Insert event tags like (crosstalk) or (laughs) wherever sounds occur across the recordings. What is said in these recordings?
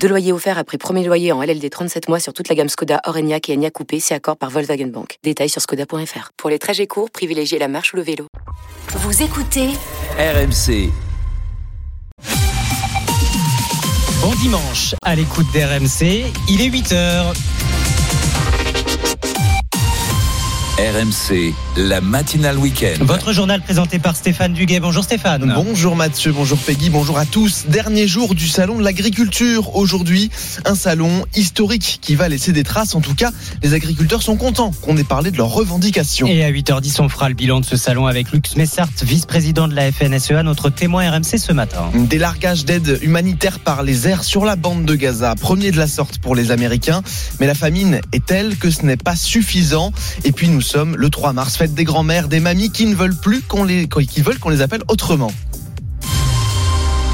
Deux loyers offerts après premier loyer en LLD 37 mois sur toute la gamme Skoda, Orenia et Enya Coupé, c'est accord par Volkswagen Bank. Détails sur skoda.fr. Pour les trajets courts, privilégiez la marche ou le vélo. Vous écoutez RMC. Bon dimanche à l'écoute d'RMC. Il est 8h. RMC, la matinale week-end. Votre journal présenté par Stéphane Duguet. Bonjour Stéphane. Bonjour Mathieu, bonjour Peggy, bonjour à tous. Dernier jour du salon de l'agriculture. Aujourd'hui, un salon historique qui va laisser des traces. En tout cas, les agriculteurs sont contents qu'on ait parlé de leurs revendications. Et à 8h10, on fera le bilan de ce salon avec Lux Messart, vice-président de la FNSEA, notre témoin RMC ce matin. Des largages d'aide humanitaire par les airs sur la bande de Gaza. Premier de la sorte pour les Américains. Mais la famine est telle que ce n'est pas suffisant. Et puis nous sommes le 3 mars, fête des grands-mères, des mamies qui ne veulent plus qu'on les, qui veulent qu'on les appelle autrement.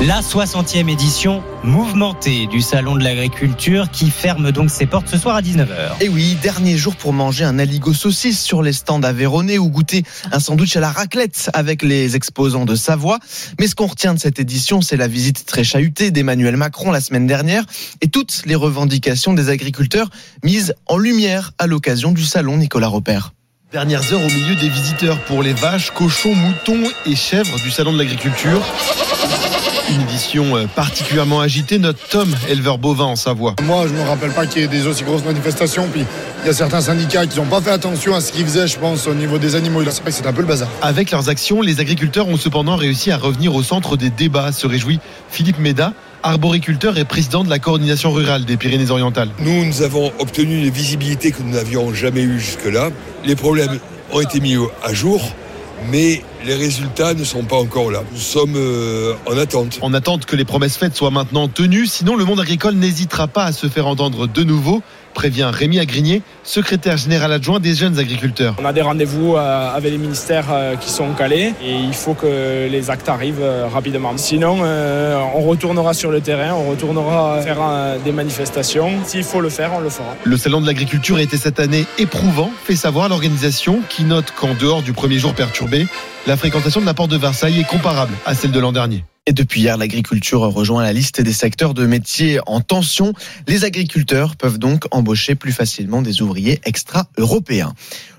La 60e édition mouvementée du Salon de l'Agriculture qui ferme donc ses portes ce soir à 19h. Et oui, dernier jour pour manger un aligot saucisse sur les stands à Véronée ou goûter un sandwich à la raclette avec les exposants de Savoie. Mais ce qu'on retient de cette édition, c'est la visite très chahutée d'Emmanuel Macron la semaine dernière et toutes les revendications des agriculteurs mises en lumière à l'occasion du Salon Nicolas Repère. Dernières heures au milieu des visiteurs pour les vaches, cochons, moutons et chèvres du Salon de l'Agriculture. Une édition euh, particulièrement agitée. Notre Tom, éleveur bovin en Savoie. Moi, je ne me rappelle pas qu'il y ait des aussi grosses manifestations. Puis il y a certains syndicats qui n'ont pas fait attention à ce qu'ils faisaient, je pense, au niveau des animaux. C'est vrai que c'est un peu le bazar. Avec leurs actions, les agriculteurs ont cependant réussi à revenir au centre des débats, se réjouit Philippe Méda arboriculteur et président de la coordination rurale des Pyrénées-Orientales. Nous, nous avons obtenu une visibilité que nous n'avions jamais eue jusque-là. Les problèmes ont été mis à jour mais les résultats ne sont pas encore là. Nous sommes euh, en attente. En attente que les promesses faites soient maintenant tenues, sinon le monde agricole n'hésitera pas à se faire entendre de nouveau prévient Rémi Agrigné, secrétaire général adjoint des jeunes agriculteurs. On a des rendez-vous euh, avec les ministères euh, qui sont calés et il faut que les actes arrivent euh, rapidement. Sinon, on retournera sur le terrain, on retournera faire des manifestations. S'il faut le faire, on le fera. Le salon de l'agriculture a été cette année éprouvant, fait savoir l'organisation qui note qu'en dehors du premier jour perturbé, la fréquentation de la porte de Versailles est comparable à celle de l'an dernier. Et depuis hier, l'agriculture rejoint la liste des secteurs de métiers en tension. Les agriculteurs peuvent donc embaucher plus facilement des ouvriers extra-européens.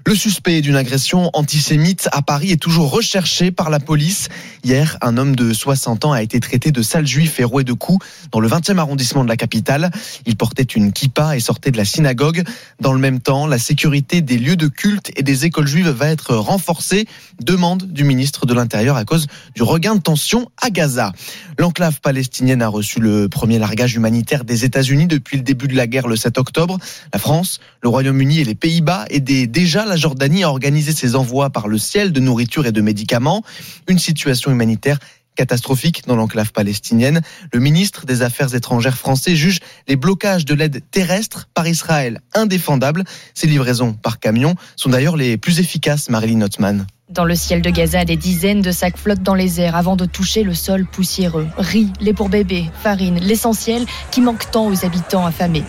Le suspect d'une agression antisémite à Paris est toujours recherché par la police. Hier, un homme de 60 ans a été traité de sale juif et roué de coups dans le 20e arrondissement de la capitale. Il portait une kippa et sortait de la synagogue. Dans le même temps, la sécurité des lieux de culte et des écoles juives va être renforcée. Demande du ministre de l'Intérieur à cause du regain de tension à Gaza. L'enclave palestinienne a reçu le premier largage humanitaire des États-Unis depuis le début de la guerre le 7 octobre. La France, le Royaume-Uni et les Pays-Bas aidaient déjà Jordanie a organisé ses envois par le ciel de nourriture et de médicaments. Une situation humanitaire catastrophique dans l'enclave palestinienne. Le ministre des Affaires étrangères français juge les blocages de l'aide terrestre par Israël indéfendables. Ces livraisons par camion sont d'ailleurs les plus efficaces, Marilyn Notman. Dans le ciel de Gaza, des dizaines de sacs flottent dans les airs avant de toucher le sol poussiéreux. Riz, lait pour bébé, farine, l'essentiel qui manque tant aux habitants affamés.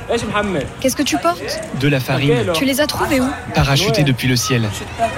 Qu'est-ce que tu portes? De la farine. Tu les as trouvés où? Parachutés depuis le ciel.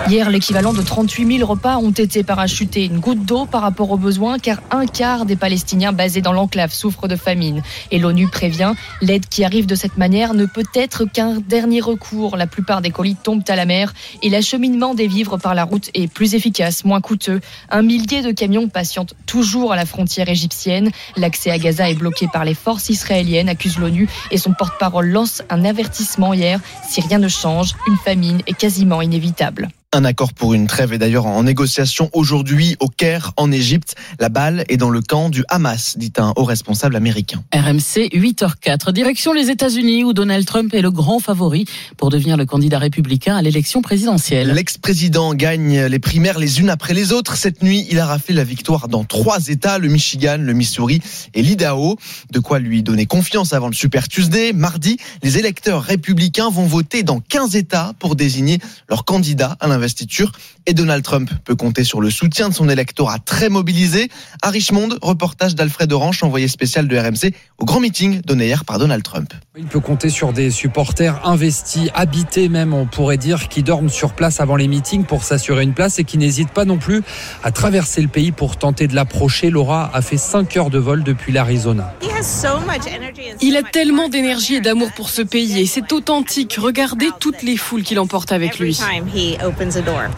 Hier, l'équivalent de 38 000 repas ont été parachutés. Une goutte d'eau par rapport aux besoins, car un quart des Palestiniens basés dans l'enclave souffrent de famine. Et l'ONU prévient, l'aide qui arrive de cette manière ne peut être qu'un dernier recours. La plupart des colis tombent à la mer et l'acheminement des vivres par la route est plus efficace, moins coûteux. Un millier de camions patientent toujours à la frontière égyptienne. L'accès à Gaza est bloqué par les forces israéliennes, accuse l'ONU, et son porte-parole lance un avertissement hier. Si rien ne change, une famine est quasiment inévitable. Un accord pour une trêve est d'ailleurs en négociation aujourd'hui au Caire, en Égypte. La balle est dans le camp du Hamas, dit un haut responsable américain. RMC 8h04. Direction les États-Unis où Donald Trump est le grand favori pour devenir le candidat républicain à l'élection présidentielle. L'ex-président gagne les primaires les unes après les autres. Cette nuit, il a raflé la victoire dans trois États, le Michigan, le Missouri et l'Idaho. De quoi lui donner confiance avant le Super Tuesday. Mardi, les électeurs républicains vont voter dans 15 États pour désigner leur candidat à investiture. Et Donald Trump peut compter sur le soutien de son électorat très mobilisé. À Richmond, reportage d'Alfred Orange, envoyé spécial de RMC au grand meeting donné hier par Donald Trump. Il peut compter sur des supporters investis, habités même, on pourrait dire, qui dorment sur place avant les meetings pour s'assurer une place et qui n'hésitent pas non plus à traverser le pays pour tenter de l'approcher. Laura a fait 5 heures de vol depuis l'Arizona. Il a tellement d'énergie et d'amour pour ce pays et c'est authentique. Regardez toutes les foules qu'il emporte avec lui.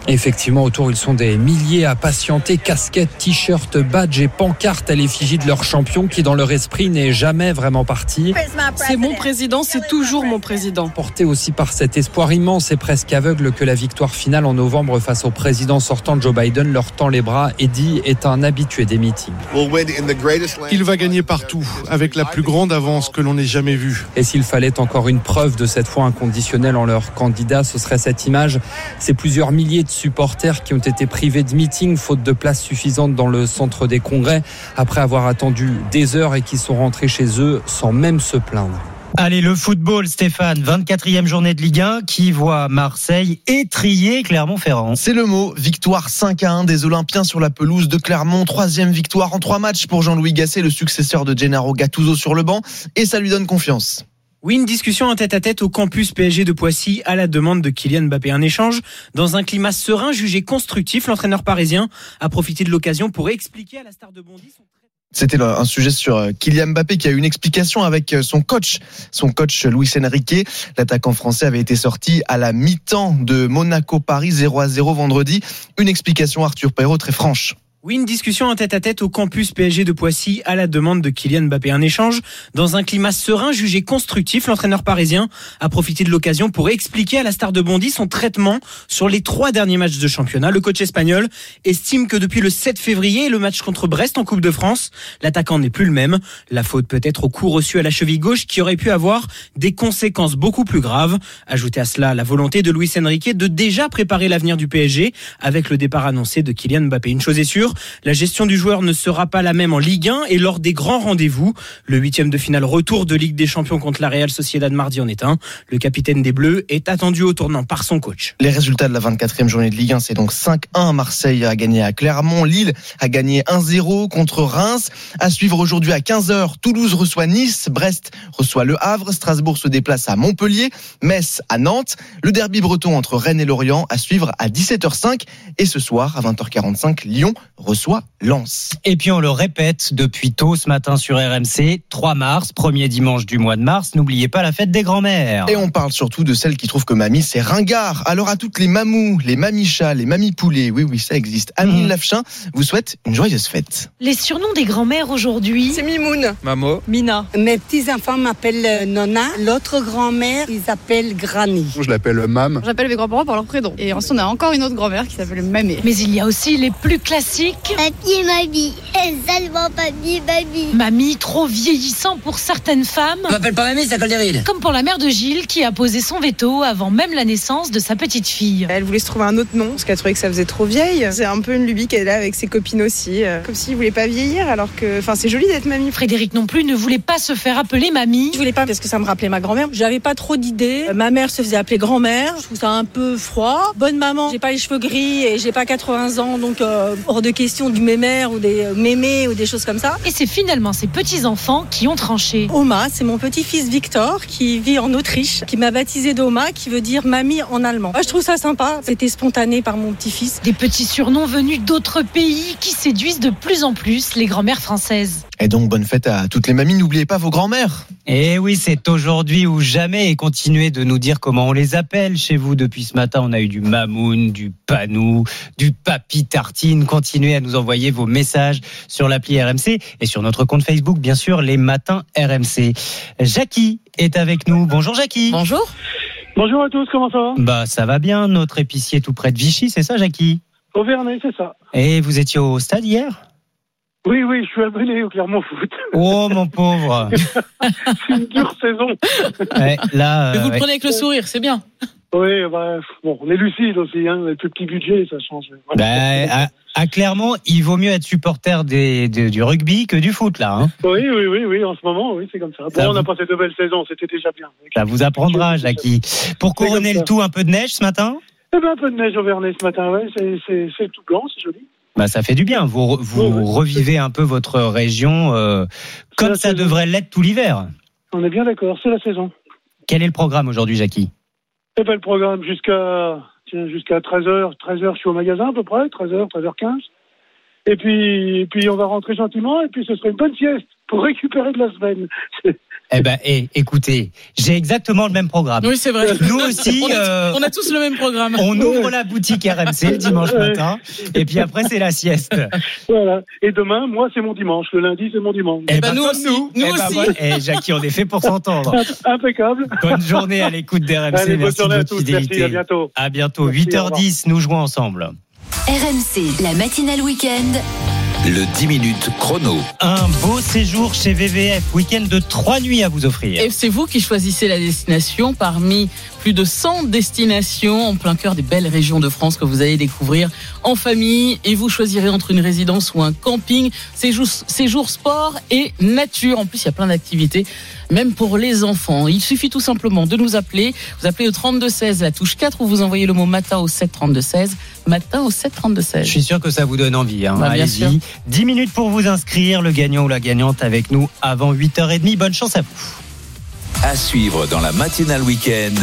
Effectivement, autour, ils sont des milliers à patienter, casquettes, t-shirts, badges et pancartes à l'effigie de leur champion qui, dans leur esprit, n'est jamais vraiment parti. C'est mon président, c'est toujours mon président. Porté aussi par cet espoir immense et presque aveugle que la victoire finale en novembre face au président sortant Joe Biden leur tend les bras. Eddie est un habitué des meetings. Il va gagner partout, avec la plus grande avance que l'on ait jamais vue. Et s'il fallait encore une preuve de cette foi inconditionnelle en leur candidat, ce serait cette image. Ces plusieurs milliers de supporters qui ont été privés de meetings faute de place suffisante dans le centre des congrès après avoir attendu des heures et qui sont rentrés chez eux sans même se plaindre. Allez, le football, Stéphane, 24e journée de Ligue 1 qui voit Marseille étrier Clermont-Ferrand? C'est le mot, victoire 5 à 1 des Olympiens sur la pelouse de Clermont. Troisième victoire en trois matchs pour Jean-Louis Gasset, le successeur de Gennaro Gattuso sur le banc. Et ça lui donne confiance. Oui, une discussion en tête à tête au campus PSG de Poissy à la demande de Kylian Mbappé. Un échange dans un climat serein jugé constructif. L'entraîneur parisien a profité de l'occasion pour expliquer à la star de Bondy son c'était un sujet sur euh, Kylian Mbappé qui a eu une explication avec euh, son coach, son coach Luis Enrique. L'attaquant français avait été sorti à la mi-temps de Monaco-Paris 0 à 0 vendredi. Une explication Arthur Perrault très franche. Oui, une discussion en tête à tête au campus PSG de Poissy à la demande de Kylian Mbappé. Un échange dans un climat serein jugé constructif. L'entraîneur parisien a profité de l'occasion pour expliquer à la star de Bondy son traitement sur les trois derniers matchs de championnat. Le coach espagnol estime que depuis le 7 février le match contre Brest en Coupe de France, l'attaquant n'est plus le même. La faute peut être au coup reçu à la cheville gauche qui aurait pu avoir des conséquences beaucoup plus graves. Ajoutez à cela la volonté de Luis Enrique de déjà préparer l'avenir du PSG avec le départ annoncé de Kylian Mbappé. Une chose est sûre, la gestion du joueur ne sera pas la même en Ligue 1 et lors des grands rendez-vous. Le huitième de finale retour de Ligue des Champions contre la Real Sociedad mardi en est un. Le capitaine des Bleus est attendu au tournant par son coach. Les résultats de la 24e journée de Ligue 1, c'est donc 5-1. Marseille a gagné à Clermont. Lille a gagné 1-0 contre Reims. À suivre aujourd'hui à 15h, Toulouse reçoit Nice. Brest reçoit Le Havre. Strasbourg se déplace à Montpellier. Metz à Nantes. Le derby breton entre Rennes et Lorient à suivre à 17h05. Et ce soir, à 20h45, Lyon reçoit Lens. Et puis on le répète depuis tôt ce matin sur RMC, 3 mars, premier dimanche du mois de mars, n'oubliez pas la fête des grands-mères. Et on parle surtout de celles qui trouvent que mamie c'est ringard. Alors à toutes les mamous, les mamichas, les mamies poulets, oui oui ça existe. Amine Mmh. Lafchin vous souhaite une joyeuse fête. Les surnoms des grands-mères aujourd'hui. C'est Mimoun. Mamo. Mina. Mes petits-enfants m'appellent euh, Nona. L'autre grand-mère, ils s'appellent Granny. Je l'appelle Mam. J'appelle mes grands-parents par leur prénom. Et ensuite, on a encore une autre grand-mère qui s'appelle Mamé. Mais il y a aussi les plus classiques. Papier mamie. Seulement papier mamie. Mamie, trop vieillissant pour certaines femmes. On m'appelle pas mamie, ça colle des rides. Comme pour la mère de Gilles qui a posé son veto avant même la naissance de sa petite fille. Elle voulait se trouver un autre nom parce qu'elle trouvait que ça faisait trop vieille. C'est un peu une lubie qu'elle a avec ses copines aussi. euh, Comme s'il voulait pas vieillir alors que. Enfin, c'est joli d'être mamie. Frédéric non plus ne voulait pas se faire appeler mamie. Je voulais pas parce que ça me rappelait ma grand-mère. J'avais pas trop d'idées. Euh, Ma mère se faisait appeler grand-mère. Je trouve ça un peu froid. Bonne maman. J'ai pas les cheveux gris et j'ai pas 80 ans, donc euh, hors de question du mémère ou des euh, mémés ou des choses comme ça. Et c'est finalement ses petits-enfants qui ont tranché. Oma, c'est mon petit-fils Victor qui vit en Autriche, qui m'a baptisé d'Oma, qui veut dire mamie en allemand. Ah, je trouve ça sympa. C'était spontané par mon petit-fils. Des petits surnoms venus d'autres pays qui séduisent de plus en plus les grand-mères françaises. Et donc bonne fête à toutes les mamies. N'oubliez pas vos grands-mères. Et oui, c'est aujourd'hui ou jamais. Et continuez de nous dire comment on les appelle chez vous. Depuis ce matin, on a eu du mamoun, du panou, du papy tartine. Continuez à nous envoyer vos messages sur l'appli RMC et sur notre compte Facebook, bien sûr, les matins RMC. Jackie est avec nous. Bonjour Jackie. Bonjour. Bonjour à tous, comment ça va? Bah ça va bien. Notre épicier tout près de Vichy, c'est ça, Jackie? Au Vernet, c'est ça. Et vous étiez au stade hier? Oui, oui, je suis abonné au Clermont Foot. Oh mon pauvre. (laughs) c'est une dure saison. Ouais, là. Mais vous euh, le prenez avec le sourire, c'est bien. Oui, bah, bon, on est lucide aussi, hein, avec le petit budget, ça change. Voilà. Bah, à, à Clermont, il vaut mieux être supporter des, de- du rugby que du foot, là. Hein. Oui, oui, oui, oui, en ce moment, oui, c'est comme ça. Bon, Ça on a passé de belles saisons, c'était déjà bien. Ça vous apprendra, Jackie. Pour couronner le tout, un peu de neige ce matin? Eh ben, un peu de neige au Vernet ce matin, ouais, c'est tout blanc, c'est joli. Bah, ça fait du bien. Vous, vous revivez un peu votre région euh, comme ça devrait l'être tout l'hiver. On est bien d'accord, c'est la saison. Quel est le programme aujourd'hui, Jackie? Eh ben, le programme jusqu'à jusqu'à 13h, 13h, je suis au magasin à peu près, 13h, 13h15. Et puis, et puis on va rentrer gentiment, et puis ce serait une bonne sieste pour récupérer de la semaine. (laughs) Eh ben, eh, écoutez, j'ai exactement le même programme. Oui, c'est vrai. Nous aussi, (laughs) on a, euh, on a tous le même programme. on ouvre la boutique RMC le dimanche matin, et puis après c'est la sieste. Voilà. Et demain, moi, c'est mon dimanche. Le lundi, c'est mon dimanche. Eh ben, nous comme aussi, nous. nous Eh ben, aussi. voilà. Eh, Jackie, on est fait pour s'entendre. Impeccable. Bonne journée à l'écoute d'RMC. Allez, bonne Merci journée de à votre tous. Merci, fidélité. à bientôt. À bientôt. Merci, au 8h10, nous jouons ensemble. RMC, la matinale week-end. Le 10 minutes chrono. Un beau séjour chez VVF, week-end de trois nuits à vous offrir. Et c'est vous qui choisissez la destination parmi plus de 100 destinations en plein cœur des belles régions de France que vous allez découvrir en famille et vous choisirez entre une résidence ou un camping, séjour, séjour sport et nature. En plus, il y a plein d'activités, même pour les enfants. Il suffit tout simplement de nous appeler. Vous appelez au 3216 la touche 4 ou vous envoyez le mot matin au 7 32 16. Matin au 7 32 16. Je suis sûr que ça vous donne envie. Hein. Bah, Allez-y. sûr. 10 minutes pour vous inscrire, le gagnant ou la gagnante avec nous avant 8h30. Bonne chance à vous. À suivre dans la matinale week-end.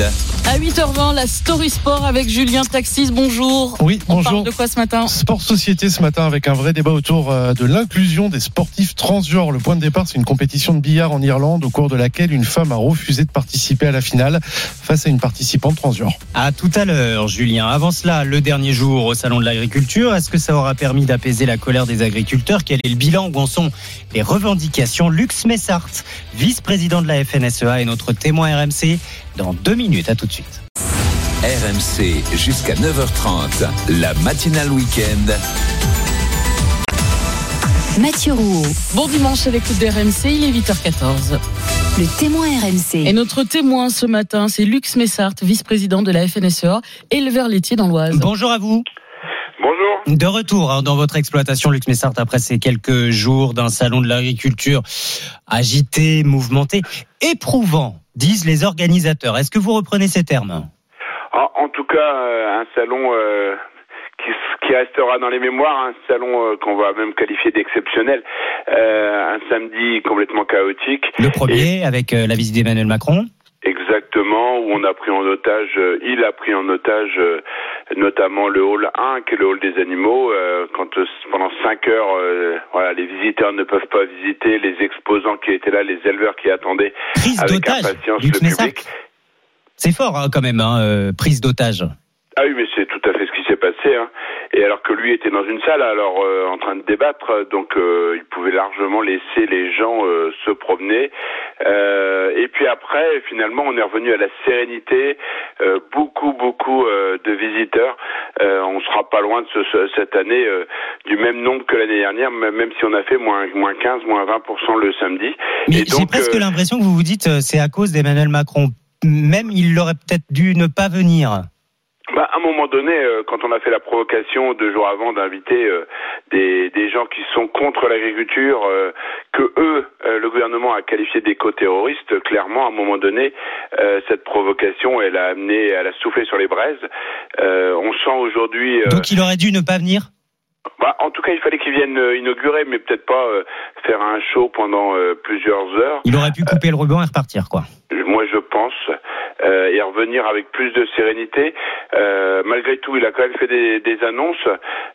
À 8h20, la Story Sport avec Julien Taxis. Bonjour. Oui, On bonjour. parle de quoi ce matin? Sport Société ce matin avec un vrai débat autour euh, de l'inclusion des sportifs transgenres. Le point de départ, c'est une compétition de billard en Irlande au cours de laquelle une femme a refusé de participer à la finale face à une participante transgenre. À tout à l'heure, Julien. Avant cela, le dernier jour au Salon de l'Agriculture, est-ce que ça aura permis d'apaiser la colère des agriculteurs? Quel est le bilan? Où en sont les revendications? Lux Messart, vice-président de la FNSEA et notre témoin RMC, dans deux minutes. À tout de suite. RMC jusqu'à 9h30. La matinale week-end. Mathieu Rouault, Bon dimanche à l'écoute d'RMC, il est 8h14. le témoin RMC. Et notre témoin ce matin, c'est Lux Messart, vice-président de la FNSEA, éleveur laitier dans l'Oise. Bonjour à vous. Bonjour. De retour hein, dans votre exploitation, Lux Messart, après ces quelques jours d'un salon de l'agriculture agité, mouvementé, éprouvant, disent les organisateurs. Est-ce que vous reprenez ces termes? En, en tout cas, euh, un salon euh, qui, restera dans les mémoires, un salon euh, qu'on va même qualifier d'exceptionnel, Euh, un samedi complètement chaotique. Le premier, avec la visite d'Emmanuel Macron. Exactement, où on a pris en otage, euh, il a pris en otage euh, notamment le hall 1, qui est le hall des animaux. euh, quand pendant 5 heures, voilà, les visiteurs ne peuvent pas visiter, les exposants qui étaient là, les éleveurs qui attendaient Prise avec d'otage, impatience le public. C'est fort hein, quand même, hein, prise d'otage. Ah oui, mais c'est tout à fait ce qui s'est passé. Hein. Et alors que lui était dans une salle, alors euh, en train de débattre, donc euh, il pouvait largement laisser les gens euh, se promener. Euh, et puis après, finalement, on est revenu à la sérénité. Euh, beaucoup, beaucoup euh, de visiteurs. Euh, on sera pas loin de ce, ce- cette année euh, du même nombre que l'année dernière, même si on a fait moins moins 15, moins 20% le samedi. Mais j'ai presque l'impression que vous vous dites c'est à cause d'Emmanuel Macron. Même il aurait peut-être dû ne pas venir. Bah, à un moment donné, euh, quand on a fait la provocation deux jours avant d'inviter euh, des, des gens qui sont contre l'agriculture, euh, que eux, le gouvernement a qualifié d'éco-terroristes, clairement, à un moment donné, cette provocation, elle a amené, elle a soufflé sur les braises. On sent aujourd'hui. Donc il aurait dû ne pas venir? Bah, en tout cas, il fallait qu'ils viennent euh, inaugurer, mais peut-être pas faire un show pendant plusieurs heures. Il aurait pu couper le ruban et repartir, quoi. Moi, je pense, euh, et revenir avec plus de sérénité. Euh, malgré tout, il a quand même fait des, des annonces.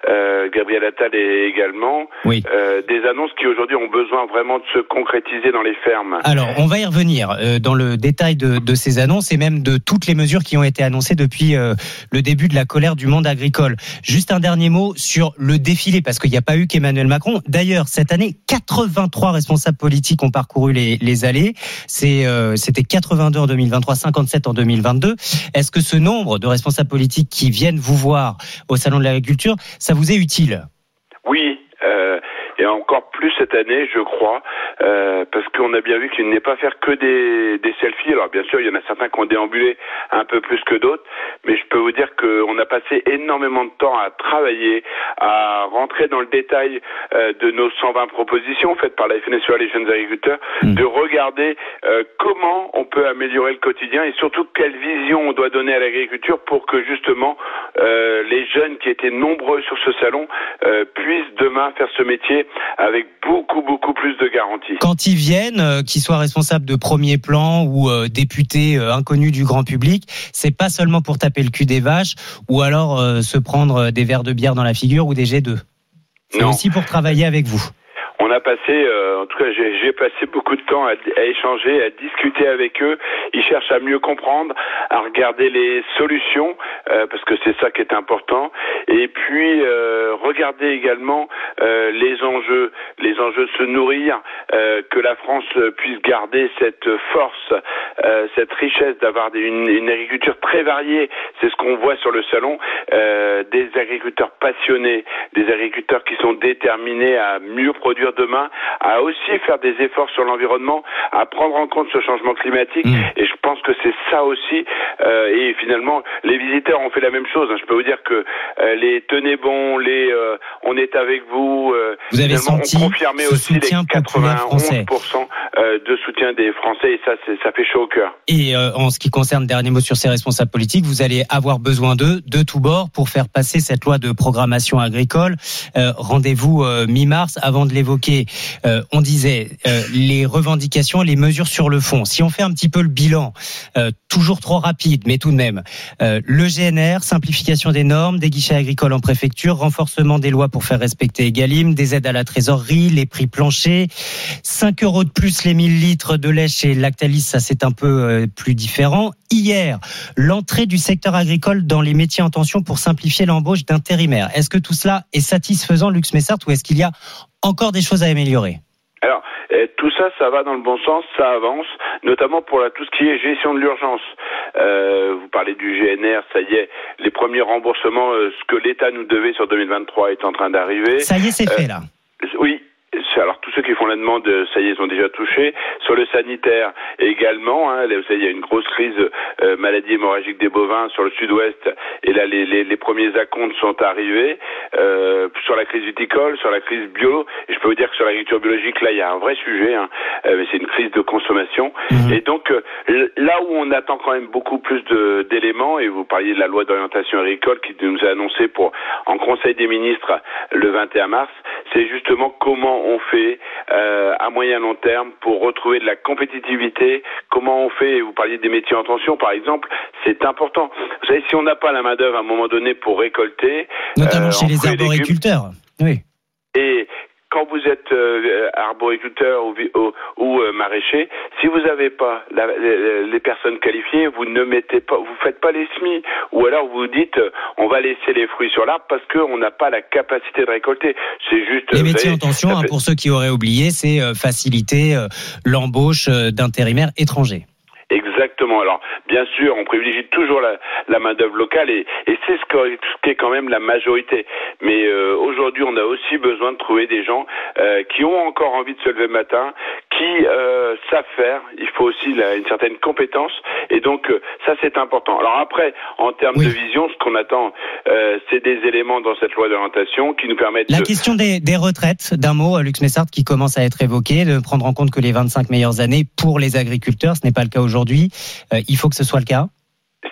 Euh, Gabriel Attal est également. Oui. Des annonces qui aujourd'hui ont besoin vraiment de se concrétiser dans les fermes. Alors, on va y revenir dans le détail de, de ces annonces et même de toutes les mesures qui ont été annoncées depuis le début de la colère du monde agricole. Juste un dernier mot sur le défilé, parce qu'il n'y a pas eu qu'Emmanuel Macron. D'ailleurs, cette année, 83 responsables politiques ont parcouru les, les allées. C'était 82 en 2023, 57 en 2022. Est-ce que ce nombre de responsables politiques qui viennent vous voir au Salon de l'Agriculture, ça vous est utile? Oui, et encore plus cette année, je crois, euh, parce qu'on a bien vu qu'il n'est pas faire que des, des selfies. Alors bien sûr, il y en a certains qui ont déambulé un peu plus que d'autres, mais je peux vous dire qu'on a passé énormément de temps à travailler, à rentrer dans le détail euh, de nos 120 propositions faites par la FNSEA, les jeunes agriculteurs, de regarder euh, comment on peut améliorer le quotidien et surtout quelle vision on doit donner à l'agriculture pour que justement euh, les jeunes qui étaient nombreux sur ce salon euh, puissent demain faire ce métier avec beaucoup beaucoup plus de garanties. Quand ils viennent, euh, qu'ils soient responsables de premier plan ou euh, députés euh, inconnus du grand public, c'est pas seulement pour taper le cul des vaches ou alors se prendre des verres de bière dans la figure ou des G2. C'est Non. aussi pour travailler avec vous. On a passé, euh, en tout cas, j'ai passé beaucoup de temps à, à échanger, à discuter avec eux. Ils cherchent à mieux comprendre, à regarder les solutions, euh, parce que c'est ça qui est important. Et puis euh, regarder également euh, les enjeux, les enjeux de se nourrir, euh, que la France puisse garder cette force, euh, cette richesse d'avoir une, une agriculture très variée. C'est ce qu'on voit sur le salon, des agriculteurs passionnés, des agriculteurs qui sont déterminés à mieux produire demain, à aussi faire des efforts sur l'environnement, à prendre en compte ce changement climatique. Et je pense que c'est ça aussi. euh, et finalement, les visiteurs ont fait la même chose. hein. Je peux vous dire que euh, les tenez bon, les euh, on est avec vous. Vous avez senti ont confirmé ce aussi les soutien français. 91% euh, de soutien des Français. Et ça, ça fait chaud au cœur. Et en ce qui concerne dernier mot sur ces responsables politiques, vous allez avoir besoin d'eux de tous bords pour faire passer cette loi de programmation agricole. Rendez-vous mi-mars. Avant de l'évoquer, euh, on disait euh, les revendications, les mesures sur le fond. Si on fait un petit peu le bilan, euh, toujours trop rapide, mais tout de même, le GNR, simplification des normes, des guichets agricoles en préfecture, renforcement des lois pour faire respecter Egalim, des aides à la trésorerie, les prix planchers, 5 euros de plus les 1000 litres de lait chez Lactalis, ça c'est un peu plus différent. Hier, l'entrée du secteur agricole dans les métiers en tension pour simplifier l'embauche d'intérimaires. Est-ce que tout cela est satisfaisant, Lux Messart, ou est-ce qu'il y a encore des choses à améliorer? Alors, euh, tout ça, ça va dans le bon sens, ça avance, notamment pour la, tout ce qui est gestion de l'urgence. Euh, vous parlez du GNR, ça y est, les premiers remboursements, euh, ce que l'État nous devait sur 2023 est en train d'arriver. Ça y est, c'est Euh, fait là. Oui. Alors tous ceux qui font la demande, euh, ça y est, ils ont déjà touché. Sur le sanitaire également, hein, vous savez, il y a une grosse crise euh, maladie hémorragique des bovins sur le sud-ouest, et là les, les, les premiers acomptes sont arrivés. Euh, sur la crise viticole, sur la crise bio, et je peux vous dire que sur l'agriculture biologique, là il y a un vrai sujet, hein, euh, mais c'est une crise de consommation. Et donc euh, là où on attend quand même beaucoup plus de- d'éléments, et vous parliez de la loi d'orientation agricole qui nous a annoncé pour en Conseil des ministres le 21 mars, c'est justement comment on fait euh, à moyen long terme pour retrouver de la compétitivité, comment on fait, vous parliez des métiers en tension par exemple, c'est important. Vous savez, si on n'a pas la main d'œuvre à un moment donné pour récolter, Notamment euh, chez les arboriculteurs. Oui. et quand vous êtes euh, arboriculteur ou, ou, ou, euh, maraîcher, si vous n'avez pas la- les, les personnes qualifiées, vous ne mettez pas, vous faites pas les semis, ou alors vous dites euh, on va laisser les fruits sur l'arbre parce qu'on n'a pas la capacité de récolter. C'est juste. Les vous métiers en tension, hein, pour ceux qui auraient oublié, c'est euh, faciliter euh, l'embauche euh, d'intérimaires étrangers. Exactement. Alors, bien sûr, on privilégie toujours la, la main d'œuvre locale et, et c'est ce, que- ce qui est quand même la majorité. Mais euh, aujourd'hui, on a aussi besoin de trouver des gens euh, qui ont encore envie de se lever le matin, qui euh, savent faire. Il faut aussi une certaine compétence et donc euh, ça c'est important. Alors après, en termes de vision, ce qu'on attend, euh, c'est des éléments dans cette loi d'orientation qui nous permettent La de question des, des retraites, d'un mot, euh, Lux Messart, qui commence à être évoquée, de prendre en compte que les 25 meilleures années pour les agriculteurs, ce n'est pas le cas aujourd'hui. Euh, il faut que ce soit le cas.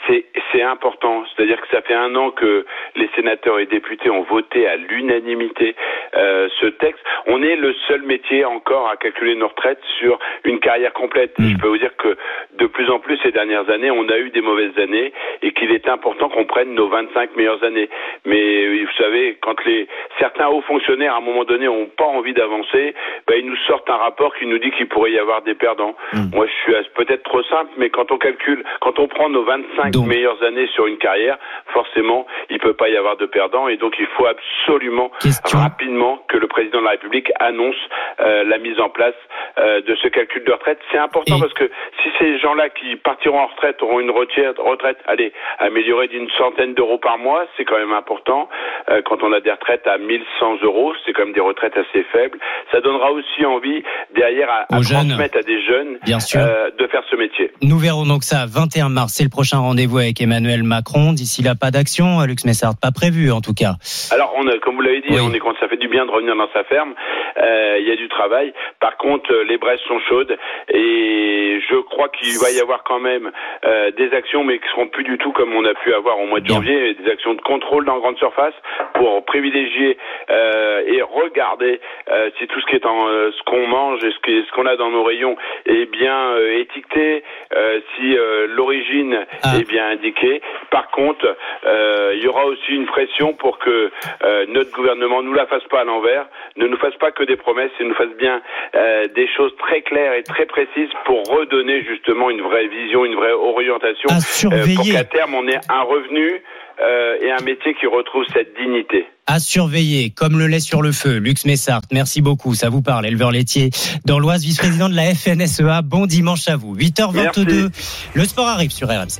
C'est c'est important, c'est-à-dire que ça fait un an que les sénateurs et députés ont voté à l'unanimité euh, ce texte. On est le seul métier encore à calculer nos retraites sur une carrière complète. Je peux vous dire que de plus en plus ces dernières années, on a eu des mauvaises années et qu'il est important qu'on prenne nos 25 meilleures années. Mais euh, vous savez, quand les certains hauts fonctionnaires à un moment donné ont pas envie d'avancer, ben, ils nous sortent un rapport qui nous dit qu'il pourrait y avoir des perdants. Moi, je suis peut-être trop simple, mais quand on calcule, quand on prend nos 25 meilleures années sur une carrière, forcément, il peut pas y avoir de perdants et donc il faut absolument rapidement rapidement que le président de la République annonce euh, la mise en place euh, de ce calcul de retraite. C'est important parce que si ces gens-là qui partiront en retraite auront une retraite, retraite allez, améliorée d'une centaine d'euros par mois, c'est quand même important. Euh, quand on a des retraites à 1100 euros, c'est quand même des retraites assez faibles. Ça donnera aussi envie derrière à, à transmettre à des jeunes Bien sûr. euh, de faire ce métier. Nous verrons donc ça 21 mars. C'est le prochain rendez-vous avec Emmanuel Macron. D'ici là, pas d'action. Lux Messard, pas prévu en tout cas. Alors, on a, comme vous l'avez dit, on est ça fait du bien de revenir dans sa ferme. Euh, Il y a du travail. Par contre, euh, les braises sont chaudes et je crois qu'il va y avoir quand même euh, des actions, mais qui seront plus du tout comme on a pu avoir au mois de janvier, des actions de contrôle dans grande surface pour privilégier euh, et regarder euh, si tout ce qui est en euh, ce qu'on mange et ce qu'on a dans nos rayons est bien euh, étiqueté, euh, si euh, l'origine est bien indiquée. Par contre, il y aura aussi une pression pour que euh, notre gouvernement nous la fasse pas à l'envers, ne nous fasse pas que des promesses et nous fasse bien euh, des choses très claires et très précises pour redonner justement une vraie vision, une vraie orientation, euh, pour surveiller. qu'à terme on ait un revenu euh, et un métier qui retrouve cette dignité. À surveiller, comme le lait sur le feu. Lux Messard, merci beaucoup. Ça vous parle, éleveur laitier dans l'Oise, vice-président de la FNSEA. Bon dimanche à vous. 8h22. Le sport arrive sur RMC.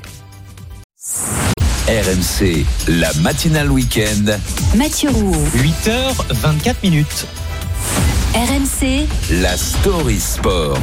RMC, la matinale week-end. Mathieu Rouault. 8h24 minutes. RMC. La story sport.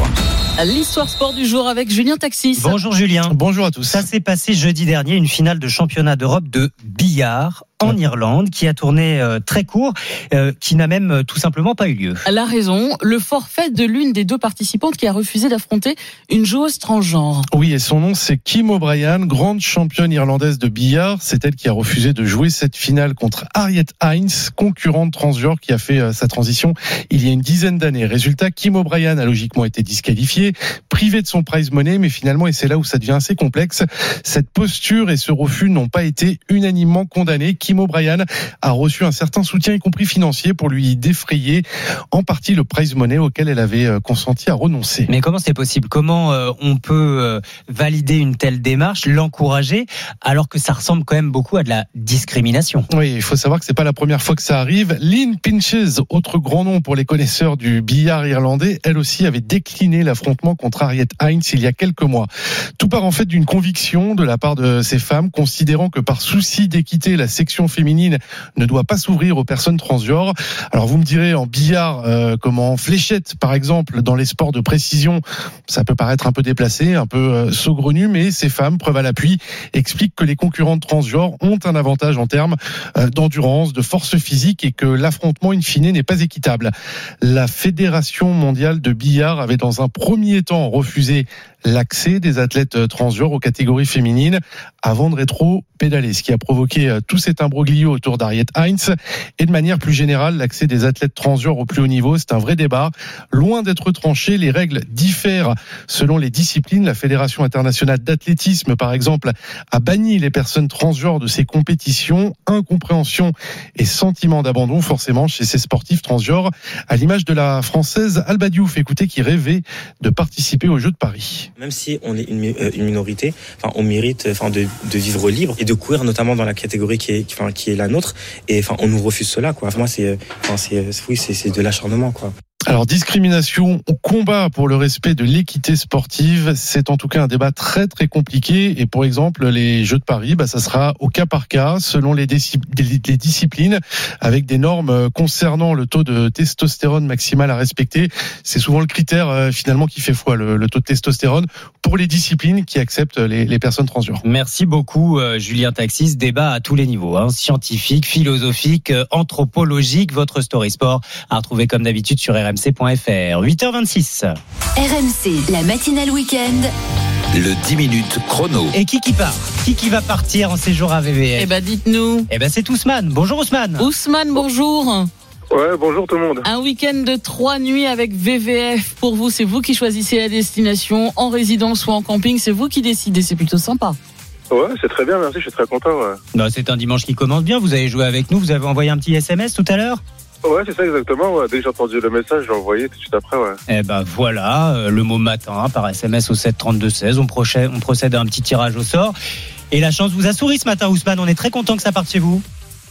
L'histoire sport du jour avec Julien Taxis. Bonjour Julien. Bonjour à tous. Ça s'est passé jeudi dernier, une finale de championnat d'Europe de billard en Irlande qui a tourné euh, très court, euh, qui n'a même euh, tout simplement pas eu lieu. La raison, le forfait de l'une des deux participantes qui a refusé d'affronter une joueuse transgenre. Oui, et son nom, c'est Kim O'Brien, grande championne irlandaise de billard. C'est elle qui a refusé de jouer cette finale contre Harriet Hines, concurrente transgenre qui a fait euh, sa transition il y a une dizaine d'années. Résultat, Kim O'Brien a logiquement été disqualifiée, privée de son prize money, mais finalement, et c'est là où ça devient assez complexe, cette posture et ce refus n'ont pas été unanimement condamnés. Kim O'Brien a reçu un certain soutien, y compris financier, pour lui défrayer en partie le prize money auquel elle avait euh, consenti à renoncer. Mais comment c'est possible? Comment euh, on peut euh, valider une telle démarche, l'encourager, alors que ça ressemble quand même beaucoup à de la discrimination? Oui, il faut savoir que c'est pas la première fois que ça arrive. Lynn Pinches, autre grand nom pour les connaisseurs du billard irlandais, elle aussi avait décliné l'affrontement contre Harriet Hines il y a quelques mois. Tout part en fait d'une conviction de la part de ces femmes, considérant que par souci d'équité, la section féminine ne doit pas s'ouvrir aux personnes transgenres. Alors vous me direz en billard, euh, comme en fléchette par exemple, dans les sports de précision, ça peut paraître un peu déplacé, un peu euh, saugrenu, mais ces femmes, preuve à l'appui, expliquent que les concurrentes transgenres ont un avantage en termes euh, d'endurance, de force physique et que l'affrontement in fine n'est pas équitable. Fédération mondiale de billard avait dans un premier temps refusé l'accès des athlètes transgenres aux catégories féminines avant de rétro-pédaler, ce qui a provoqué euh, tout cet imbroglio autour d'Harriet Heinz. Et de manière plus générale, l'accès des athlètes transgenres au plus haut niveau, c'est un vrai débat. Loin d'être tranché, les règles diffèrent selon les disciplines. La Fédération internationale d'athlétisme, par exemple, a banni les personnes transgenres de ses compétitions. Incompréhension et sentiment d'abandon, forcément, chez ces sportifs transgenres, à l'image de la française Alba Diouf, écoutez, qui rêvait de participer aux Jeux de Paris. Même si on est une, euh, minorité, on mérite de vivre libre et de courir notamment dans la catégorie qui est, qui- enfin, qui est la nôtre. Et enfin, on nous refuse cela. Quoi. Enfin, moi, c'est, euh, enfin, c'est, euh, oui, c'est, c'est de l'acharnement. Quoi. Alors, discrimination ou combat pour le respect de l'équité sportive, c'est en tout cas un débat très très compliqué. Et pour exemple, les Jeux de Paris, bah, ça sera au cas par cas, selon les, disciplines, avec des normes euh, concernant le taux de testostérone maximal à respecter. C'est souvent le critère euh, finalement qui fait foi, le, taux de testostérone, pour les disciplines qui acceptent les, personnes transgenres. Merci beaucoup, euh, Julien Taxis. Débat à tous les niveaux, hein, scientifique, philosophique, anthropologique. Votre story sport à retrouver comme d'habitude sur rmc.fr. 8h26. RMC, la matinale week-end. Le 10 minutes chrono. Et qui qui part Qui qui va partir en séjour à VVF Eh ben, dites-nous. Eh ben, c'est Ousmane. Bonjour Ousmane. Ousmane, bonjour. Ouais, bonjour tout le monde. Un week-end de trois nuits avec VVF. Pour vous, c'est vous qui choisissez la destination, en résidence ou en camping. C'est vous qui décidez. C'est plutôt sympa. Ouais, c'est très bien, merci, je suis très content. Ouais, Bah, c'est un dimanche qui commence bien. Vous avez joué avec nous. Vous avez envoyé un petit SMS tout à l'heure ouais c'est ça exactement. Ouais. Dès que j'ai entendu le message, je l'ai envoyé tout de suite après. Ouais. Eh ben voilà, euh, le mot matin par SMS au 7 32 16. On procède, on procède à un petit tirage au sort. Et la chance vous a souri ce matin, Ousmane. On est très content que ça parte chez vous.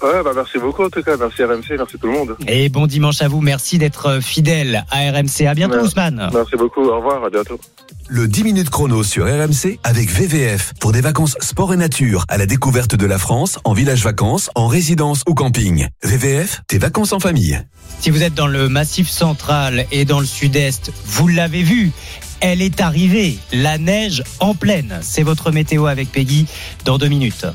Ouais, bah merci beaucoup en tout cas. Merci RMC, merci tout le monde. Et bon dimanche à vous. Merci d'être fidèle à RMC. À bientôt, Merci. Ousmane. Merci beaucoup. Au revoir. À bientôt. Le 10 minutes chrono sur RMC avec VVF pour des vacances sport et nature à la découverte de la France en village vacances, en résidence ou camping. VVF, tes vacances en famille. Si vous êtes dans le massif central et dans le sud-est, vous l'avez vu. Elle est arrivée, la neige en pleine. C'est votre météo avec Peggy dans deux minutes.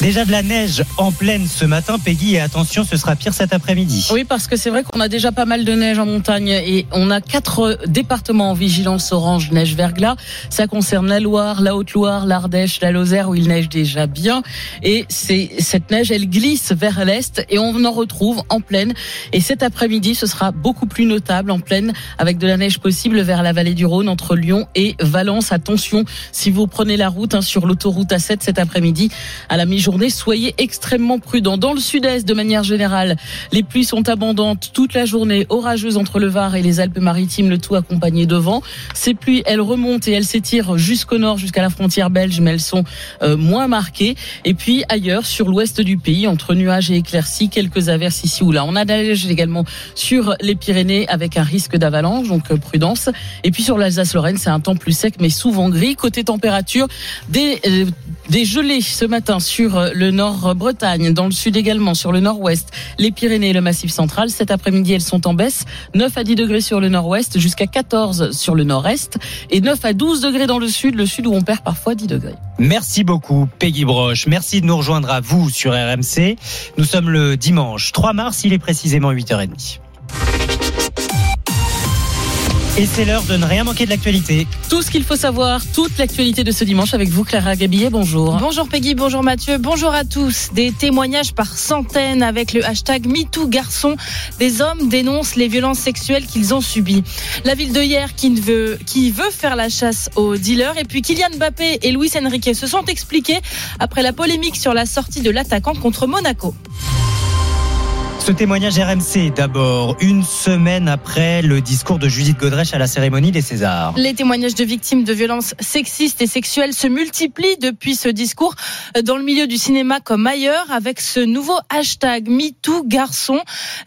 Déjà de la neige en pleine ce matin, Peggy, et attention, ce sera pire cet après-midi. Oui, parce que c'est vrai qu'on a déjà pas mal de neige en montagne et on a quatre départements en vigilance orange neige verglas. Ça concerne la Loire, la Haute-Loire, l'Ardèche, la Lozère où il neige déjà bien. Et c'est cette neige, elle glisse vers l'est et on en retrouve en pleine. Et cet après-midi, ce sera beaucoup plus notable en pleine avec de la neige possible vers la vallée du Rhône entre Lyon et Valence. Attention, si vous prenez la route hein, sur l'autoroute A7 cet après-midi à la mi-journée, soyez extrêmement prudents. Dans le sud-est, de manière générale, les pluies sont abondantes toute la journée, orageuses entre le Var et les Alpes-Maritimes, le tout accompagné de vent. Ces pluies, elles remontent et elles s'étirent jusqu'au nord, jusqu'à la frontière belge, mais elles sont euh, moins marquées. Et puis ailleurs, sur l'ouest du pays, entre nuages et éclaircies, quelques averses ici ou là. On a neige également sur les Pyrénées avec un risque d'avalanche, donc euh, prudence. Et puis sur l'Alsace-Lorraine, c'est un temps plus sec, mais souvent gris. Côté température, des, euh, des gelées ce matin sur euh, le nord-Bretagne, dans le sud également, sur le nord-ouest, les Pyrénées et le Massif central. Cet après-midi, elles sont en baisse. 9 à 10 degrés sur le nord-ouest, jusqu'à 14 sur le nord-est, et 9 à 12 degrés dans le sud, le sud où on perd parfois 10 degrés. Merci beaucoup, Peggy Broche. Merci de nous rejoindre à vous sur RMC. Nous sommes le dimanche 3 mars, il est précisément 8h30. Et c'est l'heure de ne rien manquer de l'actualité. Tout ce qu'il faut savoir, toute l'actualité de ce dimanche avec vous, Clara Gabillet. Bonjour. Bonjour Peggy, bonjour Mathieu, bonjour à tous. Des témoignages par centaines avec le hashtag MeTooGarçon. Des hommes dénoncent les violences sexuelles qu'ils ont subies. La ville de hier qui ne veut, qui veut faire la chasse aux dealers. Et puis Kylian Mbappé et Luis Enrique se sont expliqués après la polémique sur la sortie de l'attaquant contre Monaco. Ce témoignage RMC d'abord, une semaine après le discours de Judith Godrèche à la cérémonie des Césars. Les témoignages de victimes de violences sexistes et sexuelles se multiplient depuis ce discours dans le milieu du cinéma comme ailleurs avec ce nouveau hashtag MeTooGarçon.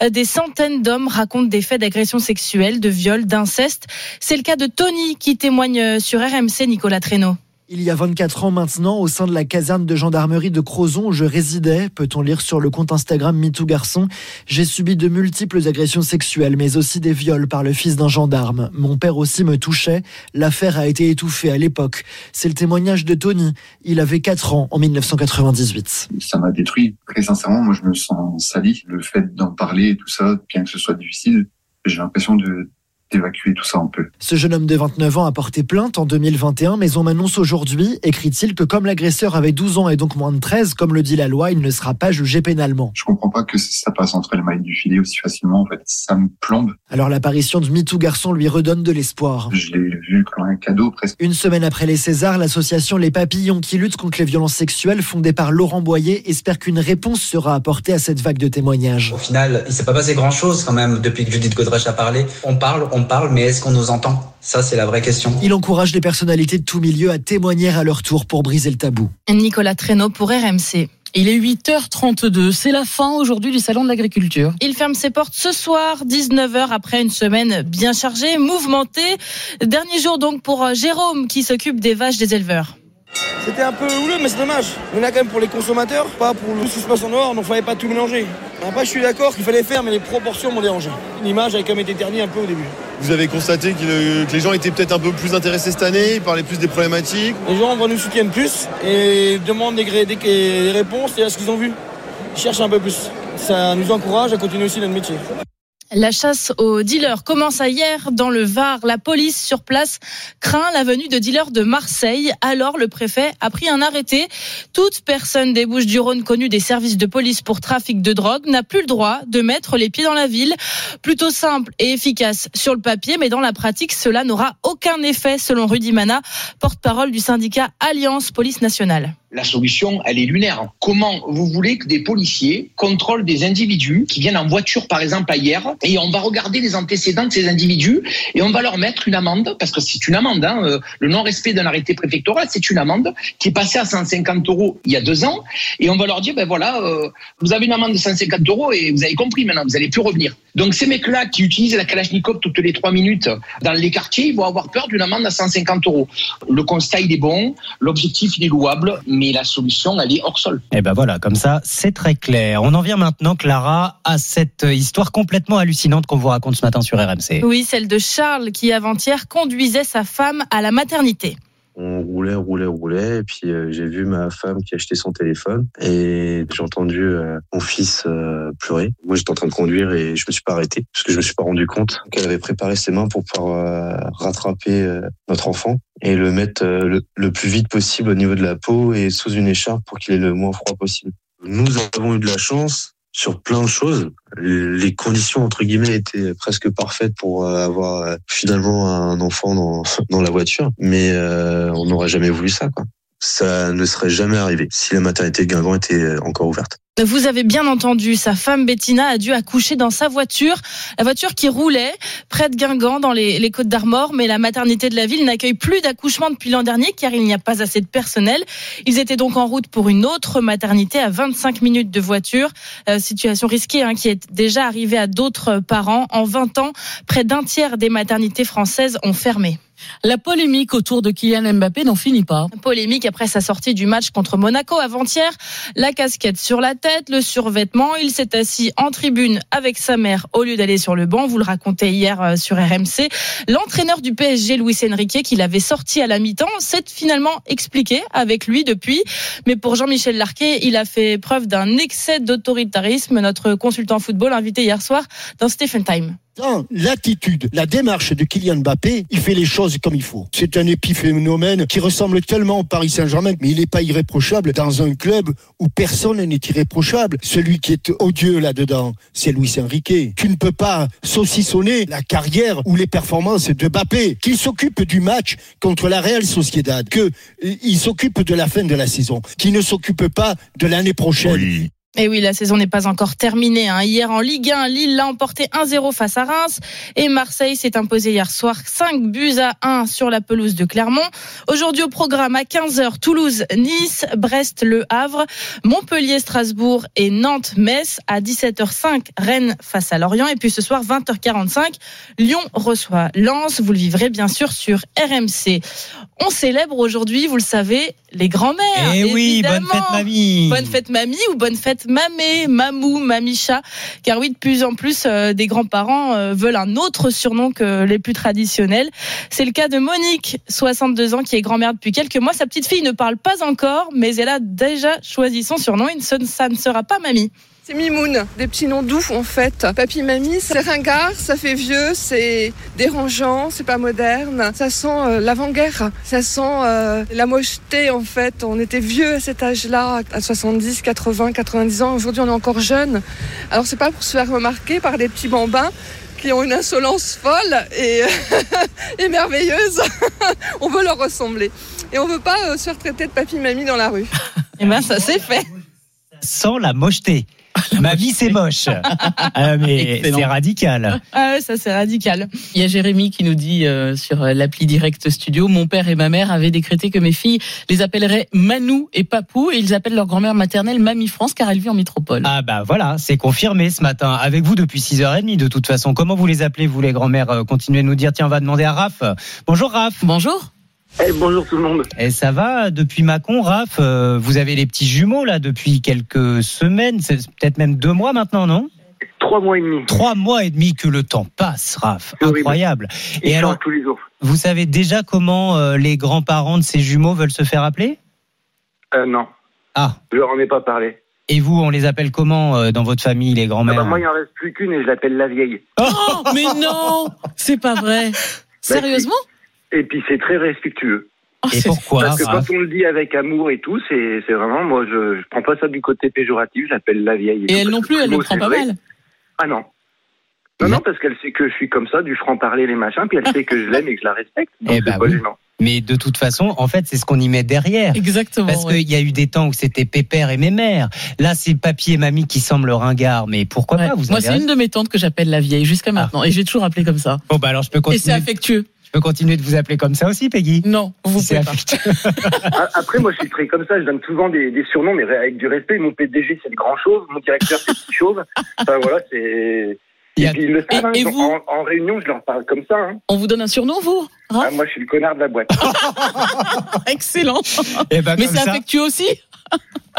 Des centaines d'hommes racontent des faits d'agression sexuelle, de viol, d'inceste. C'est le cas de Tony qui témoigne sur RMC Nicolas Traîneau. Il y a 24 ans maintenant, au sein de la caserne de gendarmerie de Crozon où je résidais, peut-on lire sur le compte Instagram MeTooGarçon, j'ai subi de multiples agressions sexuelles, mais aussi des viols par le fils d'un gendarme. Mon père aussi me touchait. L'affaire a été étouffée à l'époque. C'est le témoignage de Tony. Il avait 4 ans en 1998. Ça m'a détruit. Très sincèrement, moi, je me sens sali. Le fait d'en parler et tout ça, bien que ce soit difficile, j'ai l'impression de d'évacuer tout ça un peu. Ce jeune homme de 29 ans a porté plainte en 2021, mais on m'annonce aujourd'hui, écrit-il, que comme l'agresseur avait 12 ans et donc moins de 13, comme le dit la loi, il ne sera pas jugé pénalement. Je comprends pas que ça passe entre les mailles du filet aussi facilement. En fait, ça me plombe. Alors l'apparition de MeToo Garçon lui redonne de l'espoir. Je l'ai vu comme un cadeau presque. Une semaine après les Césars, l'association Les Papillons qui lutte contre les violences sexuelles, fondée par Laurent Boyer, espère qu'une réponse sera apportée à cette vague de témoignages. Au final, il s'est pas passé grand chose quand même depuis que Judith Godrèche a parlé. On parle, on parle, mais est-ce qu'on nous entend? Ça, c'est la vraie question. Il encourage les personnalités de tout milieu à témoigner à leur tour pour briser le tabou. Nicolas Traîneau pour RMC. Il est 8h32. C'est la fin aujourd'hui du Salon de l'Agriculture. Il ferme ses portes ce soir, 19h, après une semaine bien chargée, mouvementée. Dernier jour donc pour euh, Jérôme qui s'occupe des vaches des éleveurs. C'était un peu houleux, mais c'est dommage. On a quand même pour les consommateurs, pas pour le suspense en noir, donc fallait pas tout mélanger. Après, je suis d'accord qu'il fallait faire, mais les proportions m'ont dérangé. L'image a quand même été ternie un peu au début. Vous avez constaté que, le- que les gens étaient peut-être un peu plus intéressés cette année, ils parlaient plus des problématiques. Les gens vont nous soutiennent plus et demandent des, gré- des- des réponses et à ce qu'ils ont vu. Ils cherchent un peu plus. Ça nous encourage à continuer aussi notre métier. La chasse aux dealers commence hier dans le Var. La police sur place craint la venue de dealers de Marseille. Alors le préfet a pris un arrêté. Toute personne des Bouches-du-Rhône connue des services de police pour trafic de drogue n'a plus le droit de mettre les pieds dans la ville. Plutôt simple et efficace sur le papier, mais dans la pratique, cela n'aura aucun effet selon Rudy Mana, porte-parole du syndicat Alliance Police Nationale. La solution, elle est lunaire. Comment vous voulez que des policiers contrôlent des individus qui viennent en voiture, par exemple, hier, et on va regarder les antécédents de ces individus et on va leur mettre une amende, parce que c'est une amende, hein, euh, le non-respect d'un arrêté préfectoral, c'est une amende qui est passée à 150 euros il y a deux ans, et on va leur dire, ben voilà, euh, vous avez une amende de 150 euros et vous avez compris maintenant, vous n'allez plus revenir. Donc ces mecs-là qui utilisent la Kalachnikov toutes les trois minutes dans les quartiers, ils vont avoir peur d'une amende à 150 euros. Le constat, il est bon, l'objectif, il est louable, mais la solution, elle est hors sol. Et ben voilà, comme ça, c'est très clair. On en vient maintenant, Clara, à cette histoire complètement hallucinante qu'on vous raconte ce matin sur RMC. Oui, celle de Charles qui avant-hier conduisait sa femme à la maternité. On roulait, roulait, roulait, et puis euh, j'ai vu ma femme qui achetait son téléphone et j'ai entendu euh, mon fils euh, pleurer. Moi, j'étais en train de conduire et je me suis pas arrêté parce que je me suis pas rendu compte qu'elle avait préparé ses mains pour pouvoir rattraper notre enfant et le mettre le, le plus vite possible au niveau de la peau et sous une écharpe pour qu'il ait le moins froid possible. Nous avons eu de la chance sur plein de choses. Les conditions entre guillemets étaient presque parfaites pour euh, avoir euh, finalement un enfant dans, (laughs) la voiture, mais euh, on n'aurait jamais voulu ça. Quoi. Ça ne serait jamais arrivé si la maternité de Guingamp était encore ouverte. Vous avez bien entendu, sa femme Bettina a dû accoucher dans sa voiture, la voiture qui roulait près de Guingamp dans les, Côtes d'Armor, mais la maternité de la ville n'accueille plus d'accouchement depuis l'an dernier car il n'y a pas assez de personnel. Ils étaient donc en route pour une autre maternité à 25 minutes de voiture, euh, situation risquée hein, qui est déjà arrivée à d'autres parents. En 20 ans, près d'un tiers des maternités françaises ont fermé. La polémique autour de Kylian Mbappé n'en finit pas. Polémique après sa sortie du match contre Monaco avant-hier. La casquette sur la tête, le survêtement. Il s'est assis en tribune avec sa mère au lieu d'aller sur le banc. Vous le racontez hier euh, sur RMC. L'entraîneur du PSG, Luis Enrique, qui l'avait sorti à la mi-temps, s'est finalement expliqué avec lui depuis. Mais pour Jean-Michel Larquet, il a fait preuve d'un excès d'autoritarisme. Notre consultant football invité hier soir dans Stephen Time l'attitude, la démarche de Kylian Mbappé, il fait les choses comme il faut. C'est un épiphénomène qui ressemble tellement au Paris Saint-Germain, mais il n'est pas irréprochable dans un club où personne n'est irréprochable. Celui qui est odieux là-dedans, c'est Luis Enrique. Tu ne peux pas saucissonner la carrière ou les performances de Mbappé, qu'il s'occupe du match contre la Real Sociedad, qu'il s'occupe de la fin de la saison, qu'il ne s'occupe pas de l'année prochaine. Et oui, la saison n'est pas encore terminée. Hein. Hier en Ligue 1, Lille l'a emporté 1-0 face à Reims et Marseille s'est imposé hier soir 5 buts à 1 sur la pelouse de Clermont. Aujourd'hui au programme à 15h, Toulouse, Nice, Brest, Le Havre, Montpellier, Strasbourg et Nantes, Metz. À 17h05, Rennes face à Lorient. Et puis ce soir, 20h45, Lyon reçoit Lens. Vous le vivrez bien sûr sur RMC. On célèbre aujourd'hui, vous le savez, les grands-mères. Eh oui, bonne fête mamie. Bonne fête mamie ou bonne fête mamé, mamou, mamicha. Car oui, de plus en plus, euh, des grands-parents euh, veulent un autre surnom que les plus traditionnels. C'est le cas de Monique, 62 ans, qui est grand-mère depuis quelques mois. Sa petite fille ne parle pas encore, mais elle a déjà choisi son surnom. Et ça ne sera pas mamie. C'est Mimoun, des petits noms doux en fait. Papy, mamie, c'est ringard, ça fait vieux, c'est dérangeant, c'est pas moderne. Ça sent euh, l'avant-guerre, ça sent euh, la mocheté en fait. On était vieux à cet âge-là, à 70, 80, 90 ans. Aujourd'hui, on est encore jeune. Alors c'est pas pour se faire remarquer par des petits bambins qui ont une insolence folle et, (laughs) et merveilleuse. (laughs) on veut leur ressembler. Et on veut pas euh, se faire traiter de papy, mamie dans la rue. Et (laughs) eh ben ça c'est fait. Sans la mocheté. (laughs) Ma vie, c'est moche. Ah, mais c'est radical. Ah ouais, ça c'est radical. Il y a Jérémy qui nous dit euh, sur l'appli Direct Studio, mon père et ma mère avaient décrété que mes filles les appelleraient Manou et Papou et ils appellent leur grand-mère maternelle Mamie France car elle vit en métropole. Ah bah voilà, c'est confirmé ce matin. Avec vous depuis 6h30 de toute façon. Comment vous les appelez, vous les grand-mères euh, Continuez de nous dire. Tiens, on va demander à Raph. Bonjour Raph. Bonjour. Eh, bonjour tout le monde. Et eh, ça va depuis Macon, Raph euh, Vous avez les petits jumeaux là depuis quelques semaines, c'est peut-être même deux mois maintenant, non? Trois mois et demi. Trois mois et demi que le temps passe, Raph. Incroyable. Et, alors, tous les jours. vous savez déjà comment euh, les grands-parents de ces jumeaux veulent se faire appeler? Euh, Non. Ah. Je leur en ai pas parlé. Et vous, on les appelle comment euh, dans votre famille, les grands-mères ah bah, Moi, il en reste plus qu'une et je l'appelle la vieille. Oh, mais non C'est pas vrai. Bah, Sérieusement? Et puis c'est très respectueux. Oh, et pourquoi Parce que quand on le dit avec amour et tout, c'est vraiment, moi je, je prends pas ça du côté péjoratif, j'appelle la vieille. Et, elle non plus, elle ne prend pas mal. Ah non. Non, non, parce qu'elle sait que je suis comme ça, du franc-parler, les machins, puis elle sait que je l'aime et que je la respecte. Donc eh bah oui. Mais de toute façon, en fait, c'est ce qu'on y met derrière. Exactement. Parce ouais. qu'il y a eu des temps où c'était pépère et mémère. Là, c'est papy et mamie qui semblent ringard. Mais pourquoi Ouais. pas vous Moi, avez c'est une de mes tantes que j'appelle la vieille jusqu'à maintenant. Et j'ai toujours appelé comme ça. Bon, bah alors je peux Et c'est continuer. affectueux. Je peux continuer de vous appeler comme ça aussi, Peggy Non, vous pouvez pas. Après, moi, je suis très comme ça. Je donne souvent des, des surnoms, mais avec du respect. Mon PDG, c'est le grand chauve. Mon directeur, c'est le petit chauve. Enfin, voilà, c'est. Et a- puis, ils le savent, Et- hein, et vous en, en réunion, je leur parle comme ça. Hein. On vous donne un surnom, vous? Raph Ah, moi, je suis le connard de la boîte. (laughs) Excellent. Eh ben, Mais comme c'est affectueux aussi?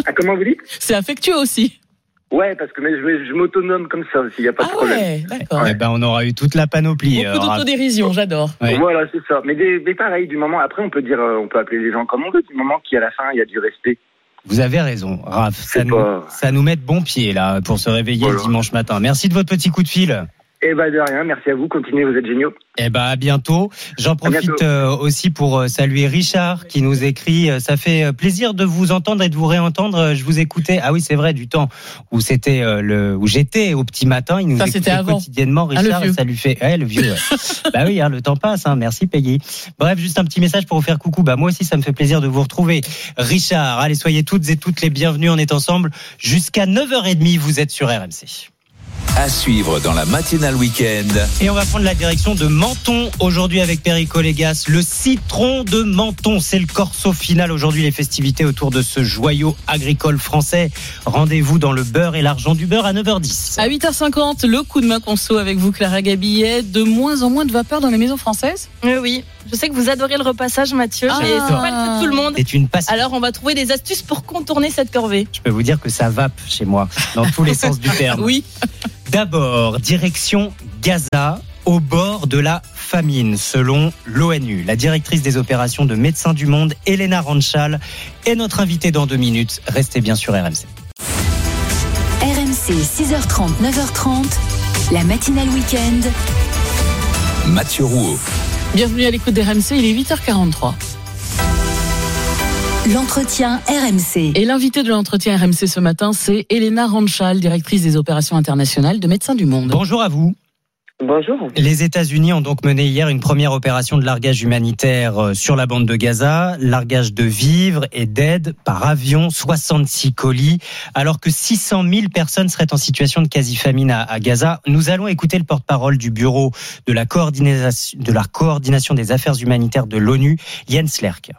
Ah, comment vous dites? C'est affectueux aussi. Ouais, parce que mais je, je m'autonome comme ça aussi. Il n'y a pas de Ah problème. ouais, d'accord. Eh ben, on aura eu toute la panoplie. Beaucoup euh, d'autodérision, j'adore. Ouais. Voilà, c'est ça. Mais, des, mais pareil, du moment. Après, on peut dire, euh, on peut appeler les gens comme on veut. Du moment qu'à la fin, il y a du respect. Vous avez raison, Raph. Ça C'est nous, pas- ça nous met de bon pied, là, pour se réveiller Voilà. le dimanche matin. Merci de votre petit coup de fil. Eh ben, de rien. Merci à vous. Continuez, vous êtes géniaux. Eh ben, à bientôt. J'en profite bientôt. euh, aussi pour euh, saluer Richard qui nous écrit. euh, Ça fait plaisir de vous entendre et de vous réentendre. Je vous écoutais. Ah oui, c'est vrai, du temps où c'était euh, le où j'étais au petit matin. Il nous Ça, écoutait c'était avant. quotidiennement, Ah, Richard, et ça lui fait. Ouais, le vieux. ouais. (laughs) bah oui, hein, le temps passe. Hein. Merci, Peggy. Bref, juste un petit message pour vous faire coucou. Bah moi aussi, ça me fait plaisir de vous retrouver, Richard. Allez, soyez toutes et toutes les bienvenues. On est ensemble jusqu'à 9h30. Vous êtes sur RMC. À suivre dans la matinale week-end. Et on va prendre la direction de Menton aujourd'hui avec Perico Légas. Le citron de Menton, c'est le corso final aujourd'hui, les festivités autour de ce joyau agricole français. Rendez-vous dans le beurre et l'argent du beurre à 9h10. À 8h50, le coup de main conso avec vous, Clara Gabillet. De moins en moins de vapeur dans les maisons françaises Oui, oui. Je sais que vous adorez le repassage, Mathieu, Ah. mais c'est pas le de tout le monde. C'est une passion. Alors, on va trouver des astuces pour contourner cette corvée. Je peux vous dire que ça vape chez moi, dans tous les (laughs) sens du terme. Oui. D'abord, direction Gaza, au bord de la famine, selon l'ONU. La directrice des opérations de Médecins du Monde, Elena Ranchal, est notre invitée dans deux minutes. Restez bien sur RMC. RMC 6h30, 9h30, la matinale week-end. Mathieu Rouault. Bienvenue à l'écoute des RMC, il est 8h43. L'entretien RMC. Et l'invité de l'entretien RMC ce matin, c'est Elena Ranchal, directrice des opérations internationales de Médecins du Monde. Bonjour à vous. Bonjour. Les États-Unis ont donc mené hier une première opération de largage humanitaire euh, sur la bande de Gaza, largage de vivres et d'aide par avion, 66 colis, alors que 600 000 personnes seraient en situation de quasi-famine à, à Gaza. Nous allons écouter le porte-parole du bureau de la coordination, de la coordination des affaires humanitaires de l'ONU, Jens Lerck.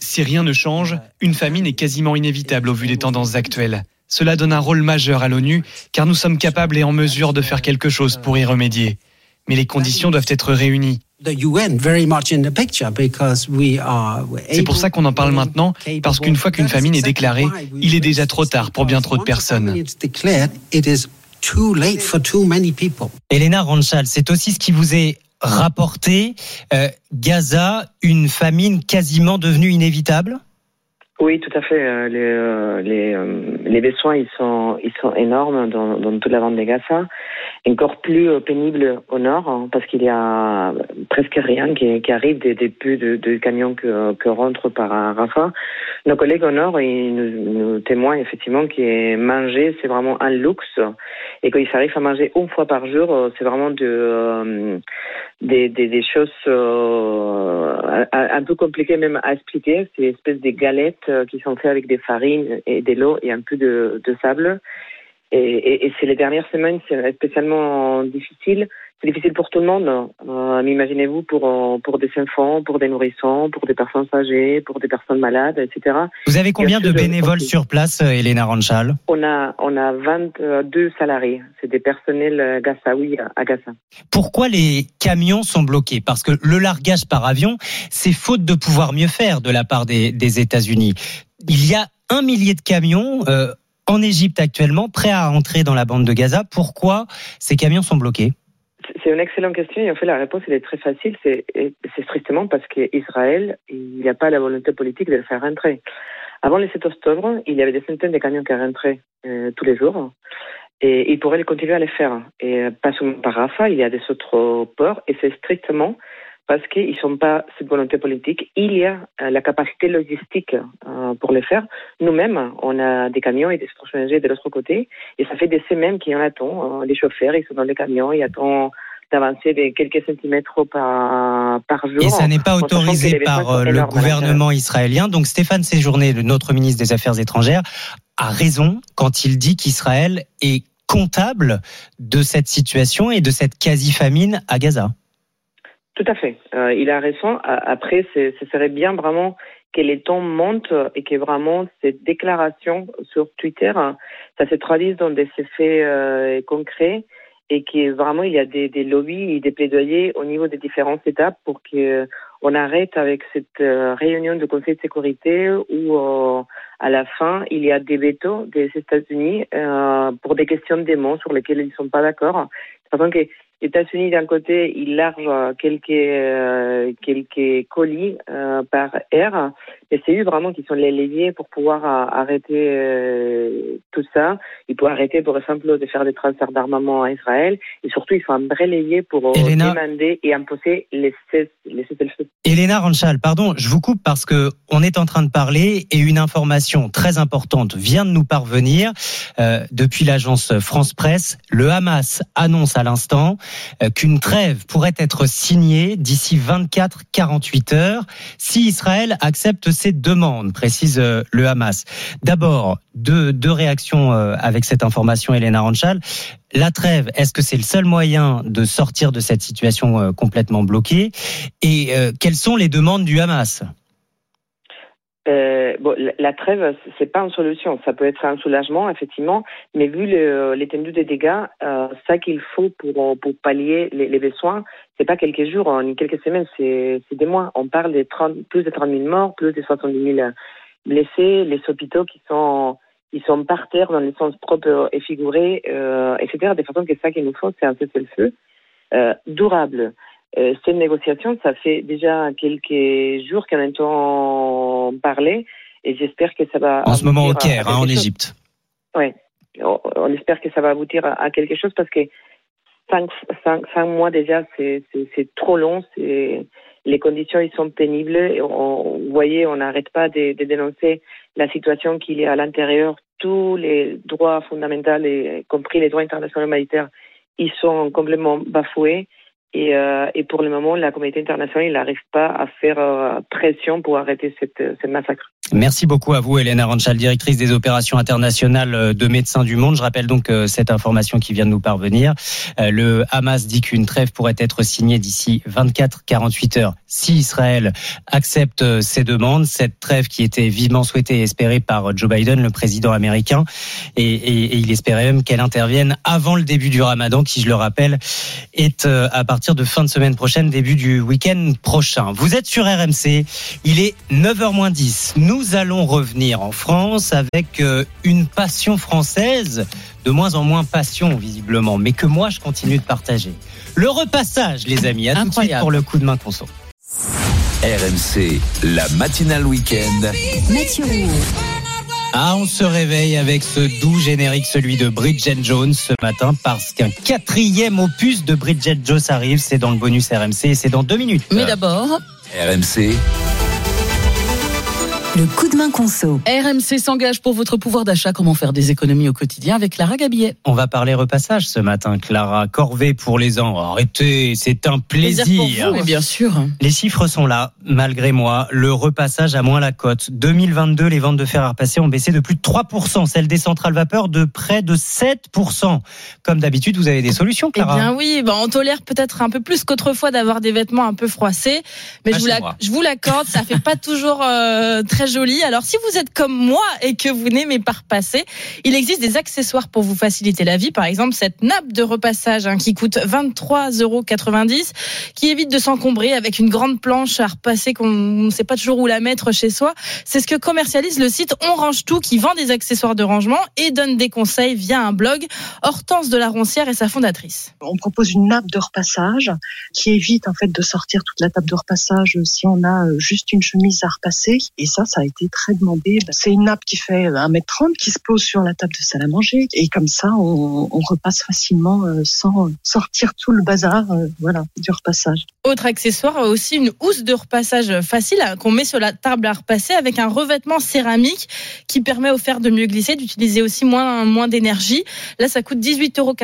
Si rien ne change, une famine est quasiment inévitable au vu des tendances actuelles. Cela donne un rôle majeur à l'ONU car nous sommes capables et en mesure de faire quelque chose pour y remédier. Mais les conditions doivent être réunies. C'est pour ça qu'on en parle maintenant, parce qu'une fois qu'une famine est déclarée, il est déjà trop tard pour bien trop de personnes. Elena Ranchal, c'est aussi ce qui vous est rapporté. Euh, Gaza, une famine quasiment devenue inévitable? Oui, tout à fait. Euh, Les, euh, les, euh, les besoins, ils sont, ils sont énormes dans, dans toute la bande de Gaza. Encore plus pénible au nord, hein, parce qu'il y a presque rien qui, qui arrive des débuts de, de camions que, que rentrent par Rafah. Nos collègues au nord, ils nous, nous témoignent effectivement que manger, c'est vraiment un luxe. Et qu'ils arrivent à manger une fois par jour, c'est vraiment de, euh, des, des, choses un, un peu compliquées même à expliquer. C'est une espèce de galettes euh, qui sont faites avec des farines et de l'eau et un peu de, sable. Et c'est les dernières semaines, c'est spécialement difficile. C'est difficile pour tout le monde. Euh, Imaginez-vous pour, euh, pour des enfants, pour des nourrissons, pour des personnes âgées, pour des personnes malades, etc. Vous avez combien de bénévoles sur place, euh, Elena Ranchal? On a, on a 22 salariés. C'est des personnels euh, gazaouis à- à Gaza. Pourquoi les camions sont bloqués? Parce que le largage par avion, c'est faute de pouvoir mieux faire de la part des, des États-Unis. Il y a un millier de camions euh, en Égypte actuellement prêts à entrer dans la bande de Gaza. Pourquoi ces camions sont bloqués? C'est une excellente question et en fait la réponse elle est très facile. C'est strictement parce qu'Israël, il n'y a pas la volonté politique de le faire rentrer. Avant le 7 octobre, il y avait des centaines de camions qui rentraient euh, tous les jours et ils pourraient continuer à le faire. Et euh, pas seulement par Rafah, il y a des autres ports et c'est strictement parce qu'ils n'ont pas cette volonté politique. Il y a euh, la capacité logistique pour le faire. Nous-mêmes, on a des camions et des étrangers de l'autre côté et ça fait des semaines qu'on attend. Euh, les chauffeurs, ils sont dans les camions, ils attendent d'avancer de quelques centimètres par, par jour. Et ça n'est pas autorisé par euh, le gouvernement israélien. Donc Stéphane Séjourné, notre ministre des Affaires étrangères, a raison quand il dit qu'Israël est comptable de cette situation et de cette quasi-famine à Gaza. Tout à fait. Euh, il a raison. Après, ce serait bien vraiment que les temps montent et que vraiment cette déclaration sur Twitter, hein, ça se traduise dans des effets euh, concrets et que vraiment il y a des, lobbies et des plaidoyers au niveau des différentes étapes pour que on arrête avec cette euh, réunion du Conseil de sécurité où euh, à la fin il y a des veto des États-Unis euh, pour des questions de mots sur lesquelles ils ne sont pas d'accord. Sachant que les États-Unis d'un côté ils largent quelques quelques colis par air, eux vraiment qui sont les leviers pour pouvoir euh, arrêter euh, tout ça. Ils peuvent arrêter par exemple de faire des transferts d'armement à Israël et surtout ils sont un vrai levier pour euh, Elena- demander et imposer les cess- les cessez-le-feu. Elena Ranchal, pardon, je vous coupe parce que on est en train de parler et une information très importante vient de nous parvenir euh, depuis l'agence France Presse. Le Hamas annonce à l'instant euh, qu'une trêve pourrait être signée d'ici 24-48 heures si Israël accepte ses demandes, précise euh, le Hamas. D'abord, deux, réactions euh, avec cette information, Elena Ranchal. La trêve, est-ce que c'est le seul moyen de sortir de cette situation euh, complètement bloquée? Et quelles sont les demandes du Hamas? Euh, bon, la- la trêve, c'est pas une solution. Ça peut être un soulagement, effectivement, mais vu l'étendue des dégâts, euh, ça qu'il faut pour, pour pallier les, les besoins, c'est pas quelques jours hein, ni quelques semaines, c'est des mois. On parle de 30, plus de 30 000 morts, plus de 70 000 blessés, les hôpitaux qui sont ils sont par terre dans le sens propre et figuré, euh, etc. De façon que ça qu'il nous faut, c'est un cessez-le-feu euh, durable. Euh, cette négociation, ça fait déjà quelques jours qu'on entend parler et j'espère que ça va. En ce moment au Caire, hein, en. Égypte. Ouais. On, espère que ça va aboutir à, à quelque chose parce que cinq, cinq, cinq mois déjà, c'est trop long. Les conditions ils sont pénibles. Et on, vous voyez, on n'arrête pas de, de dénoncer la situation qu'il y a à l'intérieur. Tous les droits fondamentaux, y compris les droits internationaux humanitaires, ils sont complètement bafoués. Et, euh, et pour le moment, la communauté internationale n'arrive pas à faire euh, pression pour arrêter cette, cette massacre. Merci beaucoup à vous, Hélène Ranchal, directrice des opérations internationales euh, de Médecins du Monde. Je rappelle donc euh, cette information qui vient de nous parvenir. Euh, Le Hamas dit qu'une trêve pourrait être signée d'ici 24-48 heures si Israël accepte ses demandes. Cette trêve qui était vivement souhaitée et espérée par Joe Biden, le président américain. Et, il espérait même qu'elle intervienne avant le début du ramadan, qui, je le rappelle, est à partir de fin de semaine prochaine, début du week-end prochain. Vous êtes sur RMC, il est 9h moins 10. Nous allons revenir en France avec euh, une passion française, de moins en moins passion visiblement, mais que moi je continue de partager. Le repassage, les amis, à tout de suite Incroyable. pour le coup de main conso. RMC, la matinale week-end. Mathieu. Ah, on se réveille avec ce doux générique, celui de Bridget Jones ce matin, parce qu'un quatrième opus de Bridget Jones arrive, c'est dans le bonus RMC et c'est dans deux minutes. Mais d'abord, RMC, Le coup de main conso. RMC s'engage pour votre pouvoir d'achat. Comment faire des économies au quotidien avec Clara Gabillet. On va parler repassage ce matin, Clara. Corvée pour les ans. Arrêtez, c'est un plaisir. pour vous, mais bien sûr. Les chiffres sont là, malgré moi. Le repassage a moins la cote. 2022, les ventes de fer à repasser ont baissé de plus de 3%. Celles des centrales vapeur de près de 7%. Comme d'habitude, vous avez des solutions, Eh Clara bien oui, bah, on tolère peut-être un peu plus qu'autrefois d'avoir des vêtements un peu froissés, mais je vous, chez la- moi. je vous l'accorde, ça fait pas toujours euh, très (laughs) joli. Alors si vous êtes comme moi et que vous n'aimez pas repasser, il existe des accessoires pour vous faciliter la vie. Par exemple, cette nappe de repassage hein, qui coûte 23,90 euros, qui évite de s'encombrer avec une grande planche à repasser qu'on ne sait pas toujours où la mettre chez soi. C'est ce que commercialise le site On Range Tout qui vend des accessoires de rangement et donne des conseils via un blog. Hortense de la Roncière est sa fondatrice. On propose une nappe de repassage qui évite en fait de sortir toute la table de repassage si on a euh, juste une chemise à repasser. Et ça, ça a été très demandé. C'est une nappe qui fait 1m30 qui se pose sur la table de salle à manger. Et comme ça, on, on repasse facilement euh, sans sortir tout le bazar euh, voilà, du repassage. Autre accessoire, aussi une housse de repassage facile hein, qu'on met sur la table à repasser avec un revêtement céramique qui permet au fer de mieux glisser, d'utiliser aussi moins, moins d'énergie. Là, ça coûte 18,90 euros.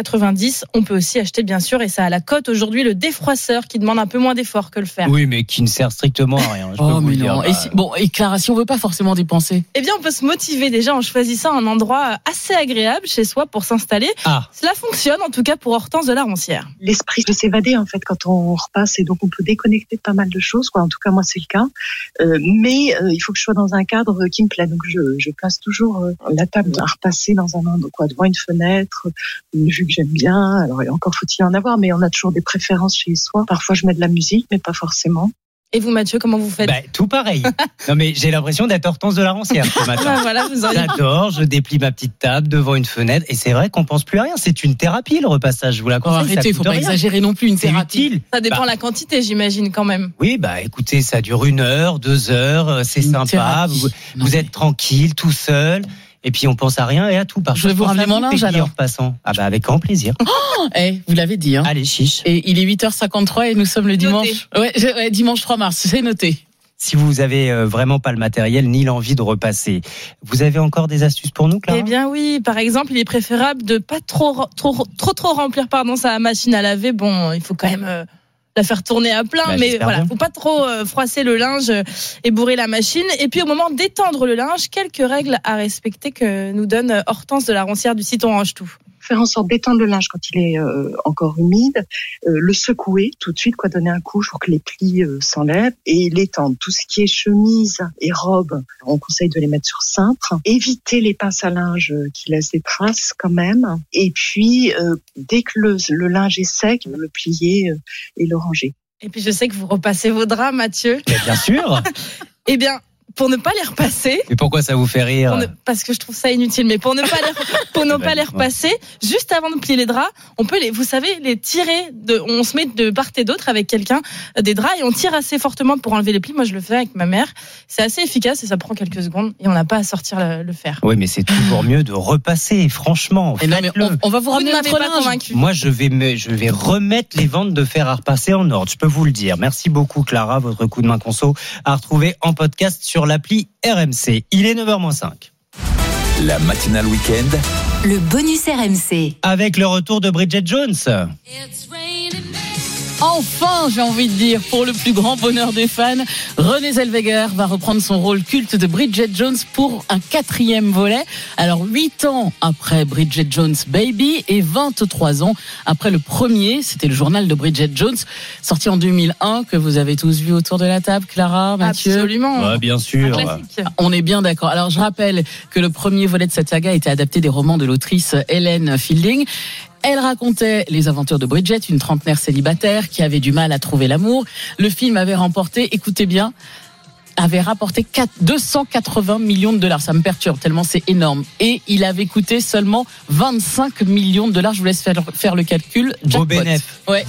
On peut aussi acheter, bien sûr, et ça a la cote aujourd'hui, le défroisseur qui demande un peu moins d'effort que le fer. Oui, mais qui ne sert strictement à rien. Je peux Oh, vous mais dire. non. Et si- bon, et Clara, si on veut pas forcément dépenser. Eh bien, on peut se motiver déjà en choisissant un endroit assez agréable chez soi pour s'installer. Ah. Cela fonctionne, en tout cas, pour Hortense de la Roncière. l'esprit de s'évader en fait quand on repasse et donc on peut déconnecter de pas mal de choses quoi en tout cas moi c'est le cas Euh, mais euh, il faut que je sois dans un cadre qui me plaît donc je, je place toujours euh, la table à repasser dans un endroit quoi devant une fenêtre une vue que j'aime bien alors encore faut-il en avoir mais on a toujours des préférences chez soi parfois je mets de la musique mais pas forcément Et vous, Mathieu, comment vous faites Bah, tout pareil. (laughs) non, mais j'ai l'impression d'être Hortense de la Rancière ce matin. Bah, voilà, J'adore, je déplie ma petite table devant une fenêtre et c'est vrai qu'on pense plus à rien. C'est une thérapie le repassage, je vous la Oh, conseille. ça arrêtez, coûte faut pas rien. exagérer non plus une thérapie. utile. Ça dépend Bah, la quantité, j'imagine, quand même. Oui, bah écoutez, ça dure une heure, deux heures, euh, c'est sympa. thérapie. Vous, Non, vous mais- être tranquille, tout seul. Et puis on pense à rien et à tout. Parfois, Je vais vous ramener mon linge, alors. en passant. Ah bah avec grand plaisir. (gasps) Eh, vous l'avez dit. Hein. Allez, chiche. Et il est 8h53 et nous sommes le Noté. dimanche. Ouais, je- ouais, dimanche 3 mars, c'est noté. Si vous avez euh, vraiment pas le matériel ni l'envie de repasser, vous avez encore des astuces pour nous, Clara? Eh bien oui, par exemple, il est préférable de pas trop trop trop, trop remplir pardon sa machine à laver. Bon, il faut quand même euh, la faire tourner à plein, Bah, mais voilà, bien. faut pas trop euh, froisser le linge et bourrer la machine. Et puis au moment d'étendre le linge, quelques règles à respecter que nous donne Hortense de la Roncière du site On range tout. Faire en sorte d'étendre le linge quand il est euh, encore humide, euh, le secouer tout de suite, quoi, donner un coup pour que les plis euh, s'enlèvent et l'étendre. Tout ce qui est chemise et robe, on conseille de les mettre sur cintre. Éviter les pinces à linge qui laissent des traces quand même. Et puis, euh, dès que le, le linge est sec, le plier euh, et le ranger. Et puis je sais que vous repassez vos draps, Mathieu. Mais Bien sûr. (laughs) Eh bien, pour ne pas les repasser, Mais pourquoi ça vous fait rire ne- parce que je trouve ça inutile, mais pour ne pas les, pour ne (laughs) Bah, pas les dites-moi. repasser, juste avant de plier les draps, on peut les, vous savez, les tirer de, on se met de part et d'autre avec quelqu'un euh, des draps et on tire assez fortement pour enlever les plis. Moi, je le fais avec ma mère. C'est assez efficace et ça prend quelques secondes et on n'a pas à sortir le, le fer. Oui, mais c'est toujours mieux de repasser, franchement. Et non, mais faites-le. on, on va vous Vous ramener linge. convaincu. Moi, je vais, me, je vais remettre les ventes de fer à repasser en ordre. Je peux vous le dire. Merci beaucoup, Clara. Votre coup de main conso à retrouver en podcast sur l'appli RMC. Il est 9h05. La matinale week-end. Le bonus RMC. Avec le retour de Bridget Jones. Enfin, j'ai envie de dire, pour le plus grand bonheur des fans, René Zellweger va reprendre son rôle culte de Bridget Jones pour un quatrième volet. Alors, huit ans après Bridget Jones Baby et 23 ans après le premier, c'était le journal de Bridget Jones, sorti en 2001, que vous avez tous vu autour de la table, Clara, Mathieu. Absolument. Ouais, bien sûr. On est bien d'accord. Alors je rappelle que le premier volet de cette saga a été adapté des romans de l'autrice Helen Fielding. Elle racontait les aventures de Bridget, une trentenaire célibataire qui avait du mal à trouver l'amour. Le film avait remporté, écoutez bien, avait rapporté 4 280 millions de dollars. Ça me perturbe tellement c'est énorme. Et il avait coûté seulement 25 millions de dollars. Je vous laisse faire, faire le calcul. Jackpot. Ouais.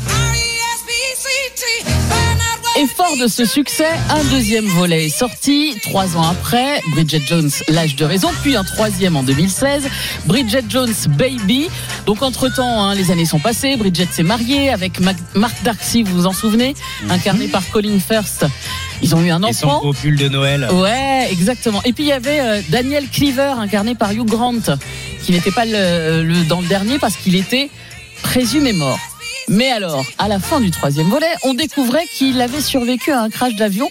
Et fort de ce succès, un deuxième volet est sorti trois ans après, Bridget Jones, l'âge de raison, puis un troisième en 2016, Bridget Jones Baby. Donc entre-temps, hein, les années sont passées, Bridget s'est mariée avec Mac- Mark Darcy, vous vous en souvenez, incarné par Colin First. Ils ont eu un enfant. beau pull de Noël. Ouais, exactement. Et puis il y avait euh, Daniel Cleaver, incarné par Hugh Grant, qui n'était pas le, le- dans le dernier parce qu'il était présumé mort. Mais alors, à la fin du troisième volet, on découvrait qu'il avait survécu à un crash d'avion.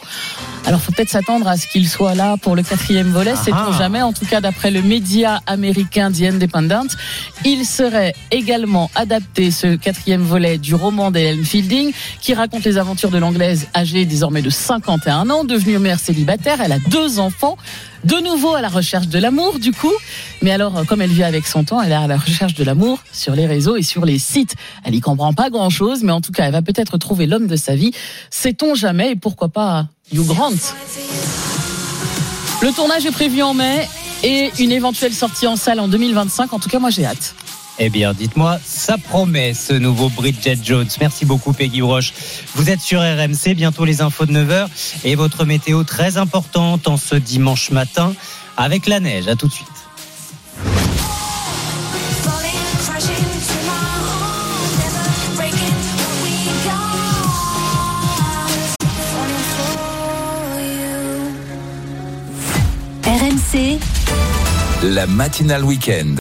Alors, faut peut-être s'attendre à ce qu'il soit là pour le quatrième volet, Ah sait-on ah. jamais. En tout cas, d'après le média américain The Independent, il serait également adapté ce quatrième volet du roman d'Helen Fielding, qui raconte les aventures de l'anglaise âgée désormais de 51 ans, devenue mère célibataire. Elle a deux enfants. De nouveau à la recherche de l'amour, du coup. Mais alors, euh, comme elle vit avec son temps, elle est à la recherche de l'amour sur les réseaux et sur les sites. Elle y comprend pas grand chose, mais en tout cas, elle va peut-être trouver l'homme de sa vie. Sait-on jamais, et pourquoi pas Hugh Grant Le tournage est prévu en mai et une éventuelle sortie en salle en 2025. En tout cas, moi, j'ai hâte. Eh bien, dites-moi, ça promet ce nouveau Bridget Jones. Merci beaucoup, Peggy Roche. Vous êtes sur RMC, bientôt les infos de 9h et votre météo très importante en ce dimanche matin avec la neige. À tout de suite. La matinale week-end.